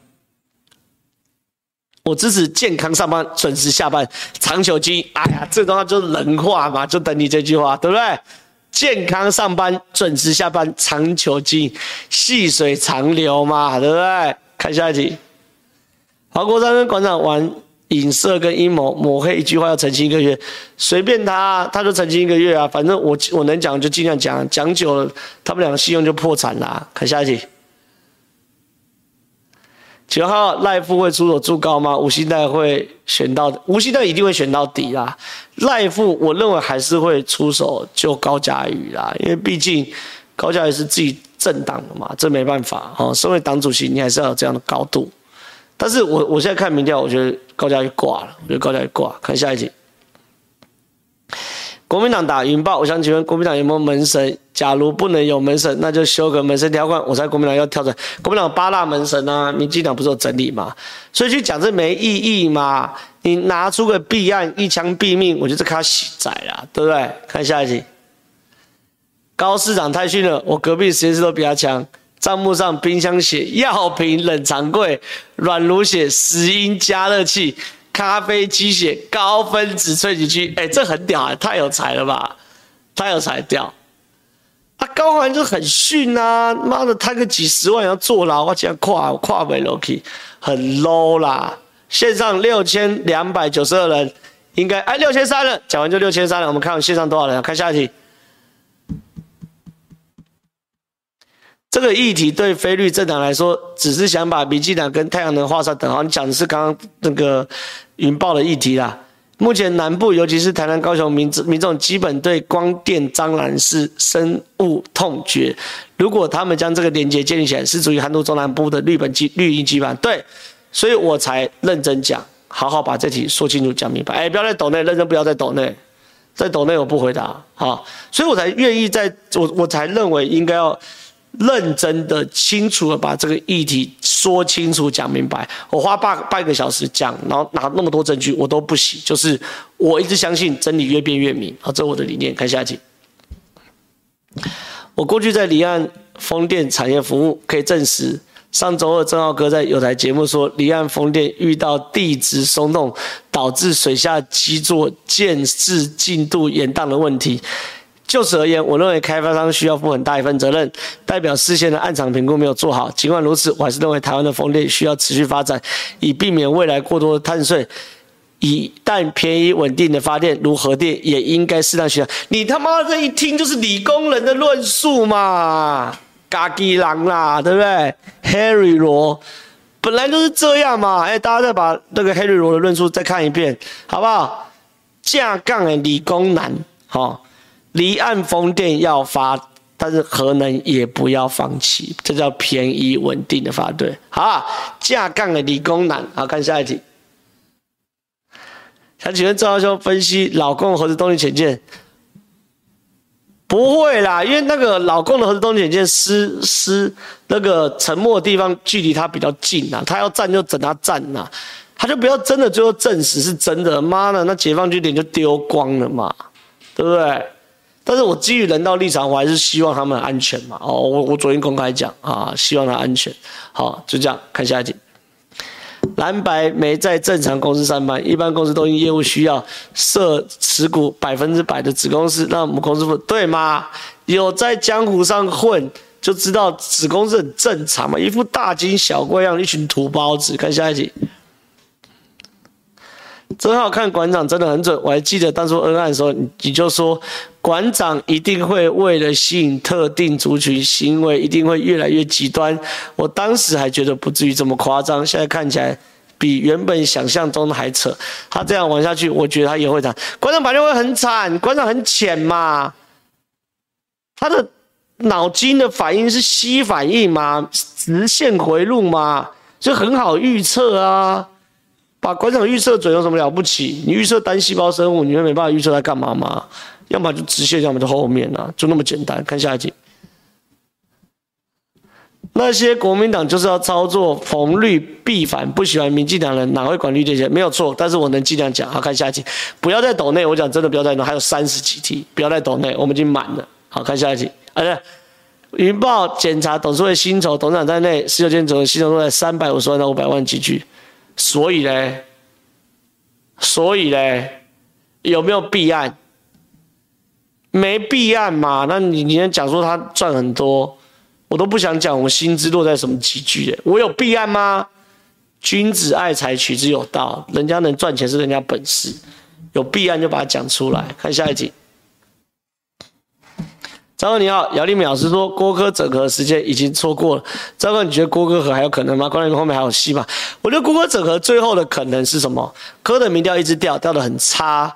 我支持健康上班，准时下班，长久经。哎呀，这东西就是人话嘛，就等你这句话，对不对？健康上班，准时下班，长久经，细水长流嘛，对不对？看下一题。黄国昌跟馆长玩影射跟阴谋抹黑，一句话要澄清一个月，随便他，他就澄清一个月啊。反正我我能讲就尽量讲，讲久了他们两个信用就破产啦。看下一题，九号赖富会出手助高吗？吴欣岱会选到，吴欣岱一定会选到底啦。赖富我认为还是会出手救高嘉瑜啦，因为毕竟高嘉瑜是自己政党的嘛，这没办法哦。身为党主席，你还是要有这样的高度。但是我我现在看民调，我觉得高嘉瑜挂了，我觉得高嘉瑜挂。看下一集，国民党打云豹，我想请问国民党有没有门神？假如不能有门神，那就修个门神条款。我猜国民党要跳出来，国民党八大门神啊，民进党不是有整理吗？所以去讲这没意义嘛？你拿出个弊案，一枪毙命，我觉得这他洗仔了，对不对？看下一集，高市长太逊了，我隔壁实验室都比他强。账目上冰箱写药品冷藏柜，软炉写石英加热器，咖啡机写高分子萃取机。哎，这很屌啊，太有才了吧？太有才屌！啊，高环就很逊啊，妈的，贪个几十万要坐牢，我竟然跨跨不楼梯，很 low 啦。线上六千两百九十二人，应该哎六千三了，讲完就六千三了。我们看看线上多少人，看下一题。这个议题对菲律政党来说，只是想把民进党跟太阳能画上等号。你讲的是刚刚那个云豹的议题啦。目前南部，尤其是台南、高雄民民众，基本对光电蟑螂是深恶痛绝。如果他们将这个连结建立起来，是属于寒毒中南部的绿本基绿营基盘。对，所以我才认真讲，好好把这题说清楚、讲明白。哎，不要再抖内，认真不要再抖内，在抖内我不回答。好，所以我才愿意在，我我才认为应该要。认真的、清楚的把这个议题说清楚、讲明白。我花半半个小时讲，然后拿那么多证据，我都不洗。就是我一直相信真理越辩越明。好，这是我的理念。看下一题。我过去在离岸风电产业服务，可以证实，上周二正浩哥在有台节目说，离岸风电遇到地质松动，导致水下基座建置进度延宕的问题。就此而言，我认为开发商需要负很大一份责任，代表事先的案场评估没有做好。尽管如此，我还是认为台湾的风电需要持续发展，以避免未来过多的碳税。以但便宜稳定的发电，如核电，也应该适当选择。你他妈这一听就是理工人的论述嘛，嘎吉狼啦，对不对？Harry 罗本来就是这样嘛。哎，大家再把那个 Harry 罗的论述再看一遍，好不好？架杠的理工男，好。离岸风电要发，但是核能也不要放弃，这叫便宜稳定的发电。好啊，架杠的理工男，好，看下一题。想请问赵教授分析老共核子动力潜舰？不会啦，因为那个老共的核子动力潜舰失失那个沉没的地方距离它比较近呐，他要战就整他战呐，他就不要真的最后证实是真的，妈的，那解放军脸就丢光了嘛，对不对？但是我基于人道立场，我还是希望他们安全嘛。哦，我我昨天公开讲啊，希望他安全。好，就这样，看下一题。蓝白没在正常公司上班，一般公司都因业务需要设持股百分之百的子公司，让母公司付，对吗？有在江湖上混，就知道子公司很正常嘛，一副大惊小怪样，一群土包子。看下一题。真好看，馆长真的很准。我还记得当初恩爱的时候，你就说馆长一定会为了吸引特定族群，行为一定会越来越极端。我当时还觉得不至于这么夸张，现在看起来比原本想象中的还扯。他这样玩下去，我觉得他也会惨。馆长反正会很惨，馆长很浅嘛，他的脑筋的反应是吸反应嘛，直线回路嘛，就很好预测啊。把馆长预测准有什么了不起？你预测单细胞生物，你会没办法预测它干嘛吗？要么就直线，要么就后面啊，就那么简单。看下一集，那些国民党就是要操作逢绿必反，不喜欢民进党人哪会管绿这些？没有错，但是我能尽量讲。好，看下一集，不要再抖内，我讲真的不要再抖，还有三十几题，不要再抖内，我们已经满了。好，看下一题，而且云豹检查董事会薪酬，董事长在内十九间总薪酬都在三百五十万到五百万级距。所以呢，所以呢，有没有弊案？没弊案嘛？那你你先讲说他赚很多，我都不想讲我薪资落在什么级距的。我有弊案吗？君子爱财，取之有道，人家能赚钱是人家本事，有弊案就把它讲出来。看下一题。张哥你好，姚立淼老师说郭哥整合时间已经错过了。张哥，你觉得郭哥和还有可能吗？关于后面还有戏吗？我觉得郭哥整合最后的可能是什么？柯的民调一直掉，掉得很差。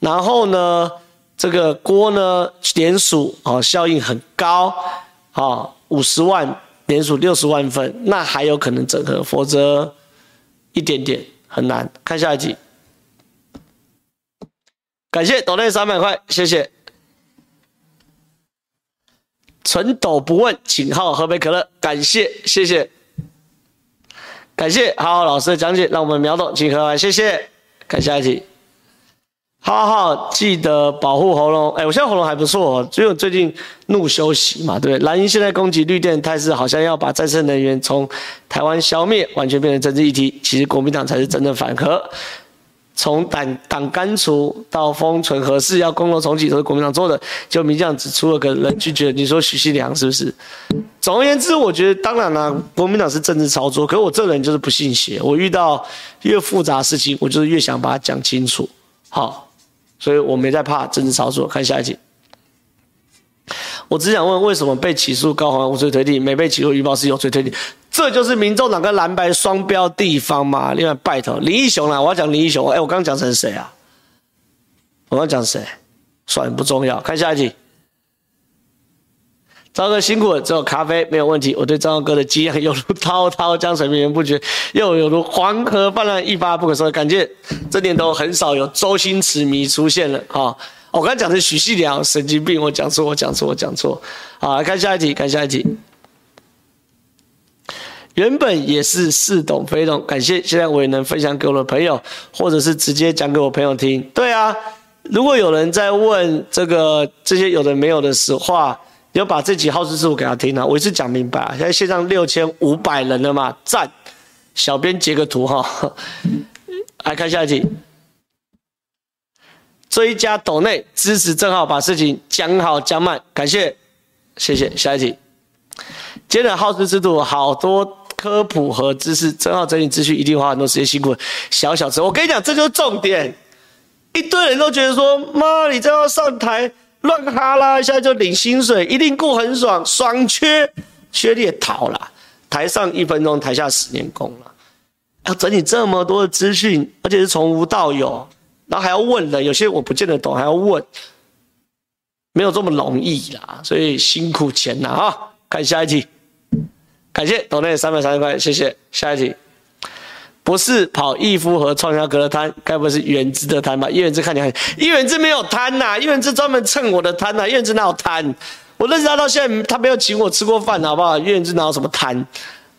然后呢，这个郭呢连署啊效应很高啊，五十万连署六十万份，那还有可能整合，否则一点点很难。看下一集。感谢抖内三百块，谢谢。纯抖不问，请好好喝杯可乐。感谢，谢谢，感谢好好老师的讲解，让我们秒懂，请喝完，谢谢。看下一题，好好记得保护喉咙。哎，我现在喉咙还不错哦，只有最近怒休息嘛，对不对？蓝营现在攻击绿电态势，好像要把再生能源从台湾消灭，完全变成政治议题。其实国民党才是真正反核。从党党干除到封存核四，要公投重启都是国民党做的，就民进党只出了个人拒绝。你说许信良是不是？总而言之，我觉得当然啦，国民党是政治操作。可是我这人就是不信邪，我遇到越复杂的事情，我就是越想把它讲清楚。好，所以我没在怕政治操作。看下一集，我只想问，为什么被起诉高虹安无罪推定，没被起诉余报是有罪推定？这就是民众党跟蓝白双标地方嘛。另外，拜托林义雄啦，我要讲林义雄。哎，我刚刚讲成谁啊？我刚讲谁？算，不重要。看下一题。张哥辛苦了，只有咖啡没有问题。我对张哥的激昂犹如滔滔江水绵绵不绝，又犹如黄河泛滥一发不可收拾。感觉这年头很少有周星驰迷出现了啊、我刚讲的许信良神经病，我讲错，我讲错，我讲错。好，来看下一题，看下一题。原本也是似懂非懂，感谢现在我也能分享给我的朋友，或者是直接讲给我朋友听。对啊，如果有人在问这个这些有的没有的实话，要把这几号事之徒给他听啊，我一次讲明白啊。现在线上六千五百人了嘛，赞，小编截个图哈，来看下一题，追加抖内支持正好把事情讲好讲满，感谢，谢谢，下一题，接着好事制度好多。科普和知识，正好整理资讯，一定花很多时间辛苦。小小子，我跟你讲，这就是重点。一堆人都觉得说，妈，你这要上台乱哈拉一下就领薪水，一定过很爽，爽缺，缺你也逃了。台上一分钟，台下十年功了。要整理这么多的资讯，而且是从无到有，然后还要问人，有些我不见得懂，还要问，没有这么容易啦。所以辛苦钱了啊！看下一题。感谢抖内三百三十块，谢谢。下一题，不是跑义夫和创香阁的摊，该不会是元之的摊吧？叶元之看起来，叶元之没有摊呐、啊，叶元之专门蹭我的摊呐、啊，叶元之哪有摊？我认识他到现在，他没有请我吃过饭，好不好？叶元之哪有什么摊？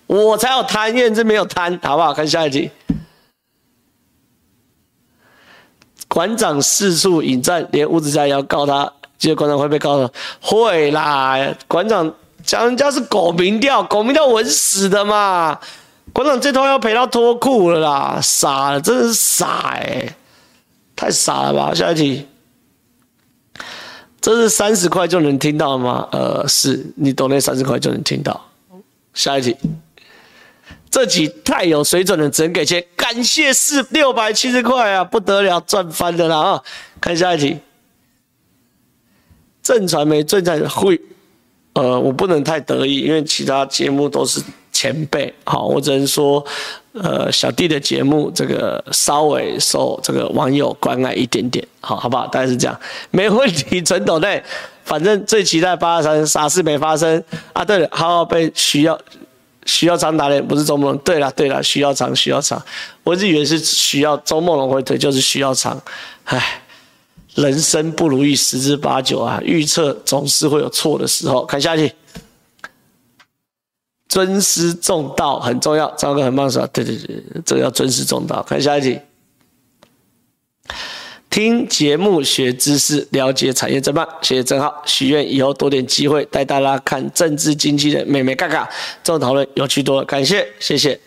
我才有摊，叶元之没有摊，好不好？看下一题，馆长四处引战，连吴子嘉也要告他，记得馆长会被告的，会啦，馆长。讲人家是狗民调，狗民调稳死的嘛！馆长这套要赔到脱裤了啦，傻了，真是傻哎、太傻了吧！下一题，这是三十块就能听到吗？呃，是你懂那三十块就能听到。下一题，这集太有水准了，只能给钱。感谢四六百七十块啊，不得了，赚翻了啦啊！看下一题，正传媒正在会。呃，我不能太得意，因为其他节目都是前辈，好，我只能说，呃，小弟的节目这个稍微受这个网友关爱一点点，好，好不好？大概是这样，没问题，陈斗内，反正最期待八二三，啥事没发生啊？对了，好好被徐耀徐耀昌打脸，不是周梦龙，对了对了，徐耀昌徐耀昌，我一直以为是徐耀周梦龙会推，就是徐耀昌，唉。人生不如意十之八九啊，预测总是会有错的时候。看下去，尊师重道很重要。张哥很棒是吧？对对对，这个要尊师重道。看下一题，听节目学知识，了解产业真棒。谢谢正皓，许愿以后多点机会带大家看政治经济的眉眉嘎嘎，这种讨论有趣多了。感谢，谢谢。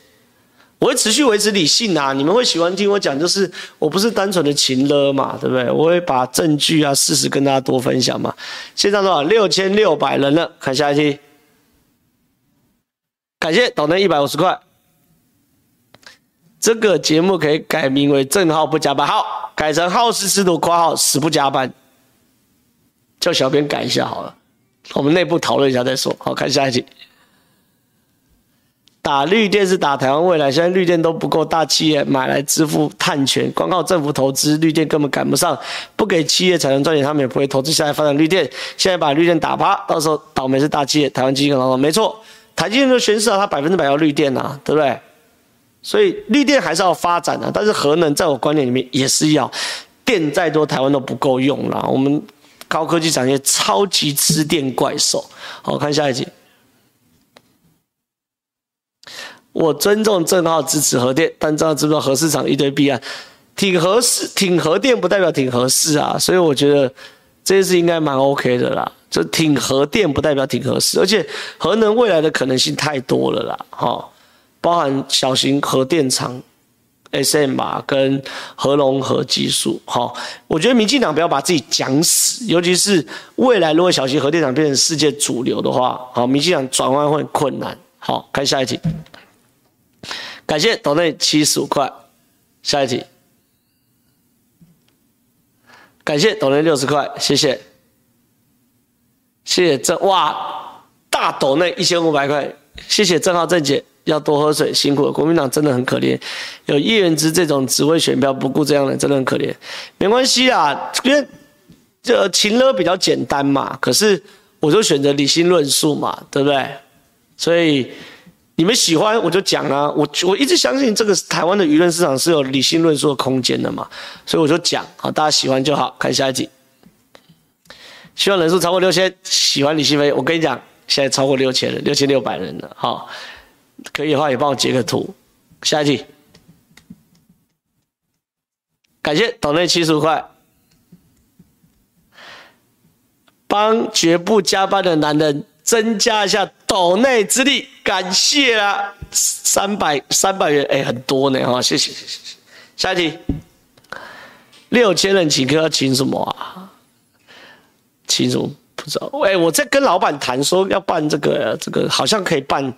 我会持续维持理性啊！你们会喜欢听我讲，就是我不是单纯的情勒嘛，对不对？我会把证据啊、事实跟大家多分享嘛。现在多少？六千六百人了，看下一题。感谢抖内一百五十块。这个节目可以改名为“正号不加班”，好，改成“好事之徒括号死不加班”，叫小编改一下好了。我们内部讨论一下再说。好，看下一题。打绿电是打台湾未来，现在绿电都不够大企业买来支付碳权，光靠政府投资，绿电根本赶不上，不给企业才能赚钱，他们也不会投资下来发展绿电。现在把绿电打趴，到时候倒霉是大企业，台湾经济更好。没错，台积电都宣示了，它百分之百要绿电呐、啊，对不对？所以绿电还是要发展的、但是核能在我观念里面也是要，电再多台湾都不够用了，我们高科技产业超级吃电怪兽。好，看下一集。我尊重郑浩支持核电，但郑浩知不知道核市场一堆弊案？挺核四，挺核电不代表挺合适啊，所以我觉得这件事应该蛮 OK 的啦。就挺核电不代表挺合适，而且核能未来的可能性太多了啦，哈，包含小型核电厂。SM 吧，跟核融合技术，哈，我觉得民进党不要把自己讲死，尤其是未来如果小型核电厂变成世界主流的话，好，民进党转弯会很困难。好，看下一题，感谢斗内七十五块，下一题，感谢斗内六十块，谢谢，谢谢郑哇大斗内一千五百块，谢谢郑浩郑姐。要多喝水，辛苦了。国民党真的很可怜，有叶元之这种只会选票不顾这样的人，真的很可怜。没关系啊，因为这情勒比较简单嘛。可是我就选择理性论述嘛，对不对？所以你们喜欢我就讲啊。我我一直相信这个台湾的舆论市场是有理性论述的空间的嘛，所以我就讲好，大家喜欢就好。看下一集，希望人数超过六千，喜欢李希飞。我跟你讲，现在超过六千了，六千六百人了，好。可以的话，也帮我截个图。下一题，感谢斗内七十五块，帮绝不加班的男人增加一下斗内之力，感谢啦，三百三百元，哎，很多呢哈，谢谢谢谢谢。下一题，六千人请客要请什么啊？请什么不知道？哎，我在跟老板谈说要办这个，这个好像可以办。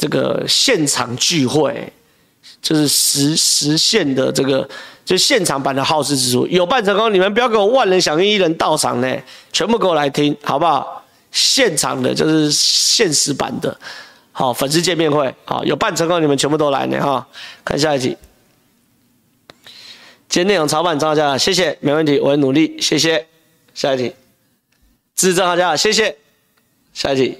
这个现场聚会，就是实实现的这个，就现场版的好事之书，有办成功，你们不要给我万人响应，一人到场呢，全部给我来听，好不好？现场的，就是现实版的，好，粉丝见面会，好，有办成功，你们全部都来呢，哈，看下一题。今天内容超版张大家，谢谢，没问题，我会努力，谢谢。下一题，支持张大家，谢谢。下一题。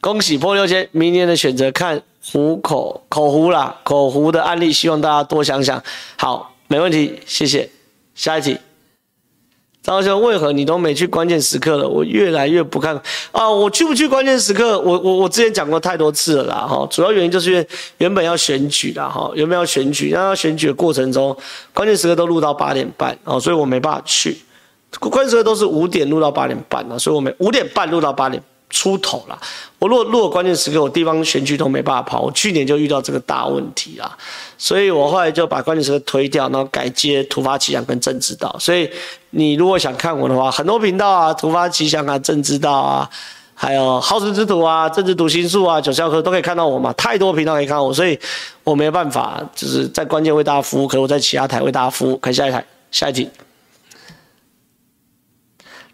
恭喜破六千，明年的选择看虎口口胡啦，口胡的案例，希望大家多想想。好，没问题，谢谢。下一题，张兄，为何你都没去关键时刻了？我越来越不看啊！我去不去关键时刻？我我我之前讲过太多次了啦，哈。主要原因就是因为原本要选举啦，哈，原本要选举，然后选举的过程中，关键时刻都录到八点半，哦，所以我没办法去。关键时刻都是五点录到八点半啊，所以我没五点半录到八点。出头了，我如果如果关键时刻我地方选举都没办法跑，我去年就遇到这个大问题啦，所以我后来就把关键时刻推掉，然后改接突发奇想跟政治道。所以你如果想看我的话，很多频道啊，突发奇想啊，政治道啊，还有好事之徒啊，政治读心术啊，九霄课都可以看到我嘛，太多频道可以看到我，所以我没办法就是在关键为大家服务，可是我在其他台为大家服务。看下一台，下一题。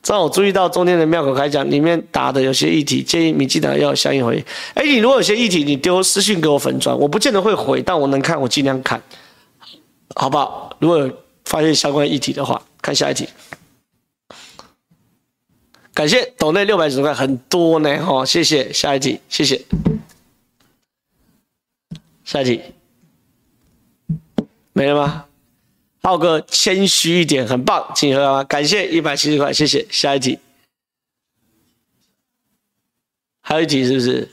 正好我注意到中间的妙口开讲里面答的有些议题，建议民进党要相应回应。哎，你如果有些议题，你丢私信给我粉专，我不见得会回，但我能看，我尽量看，好不好？如果发现相关议题的话，看下一题。感谢抖内六百九十块，很多呢，哈，谢谢。下一题，谢谢。下一题，没了吗？浩哥谦虚一点，很棒，请喝啊！感谢一百七十块，谢谢。下一题，还有一题是不是？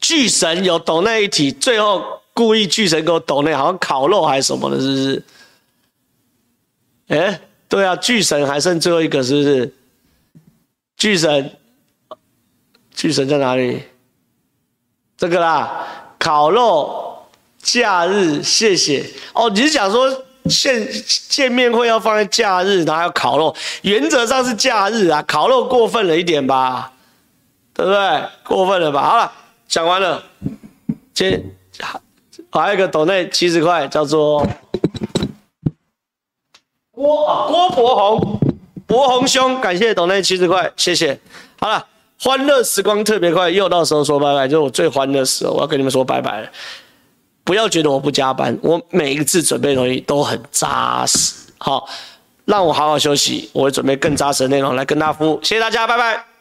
巨神有抖那一题，最后故意巨神给我抖那，好像烤肉还是什么的，是不是？哎，对啊，巨神还剩最后一个，是不是？巨神，巨神在哪里？这个啦，烤肉假日，谢谢。哦，你是讲说？见见面会要放在假日，然后要烤肉，原则上是假日啊，烤肉过分了一点吧，对不对？过分了吧？好了，讲完了。接，还有一个斗内七十块，叫做郭啊郭伯宏，伯宏兄，感谢斗内七十块，谢谢。好了，欢乐时光特别快，又到时候说拜拜，就是我最欢乐的时候，我要跟你们说拜拜了。不要觉得我不加班，我每一次准备的东西都很扎实。好，让我好好休息，我会准备更扎实的内容来跟大家服务。谢谢大家，拜拜。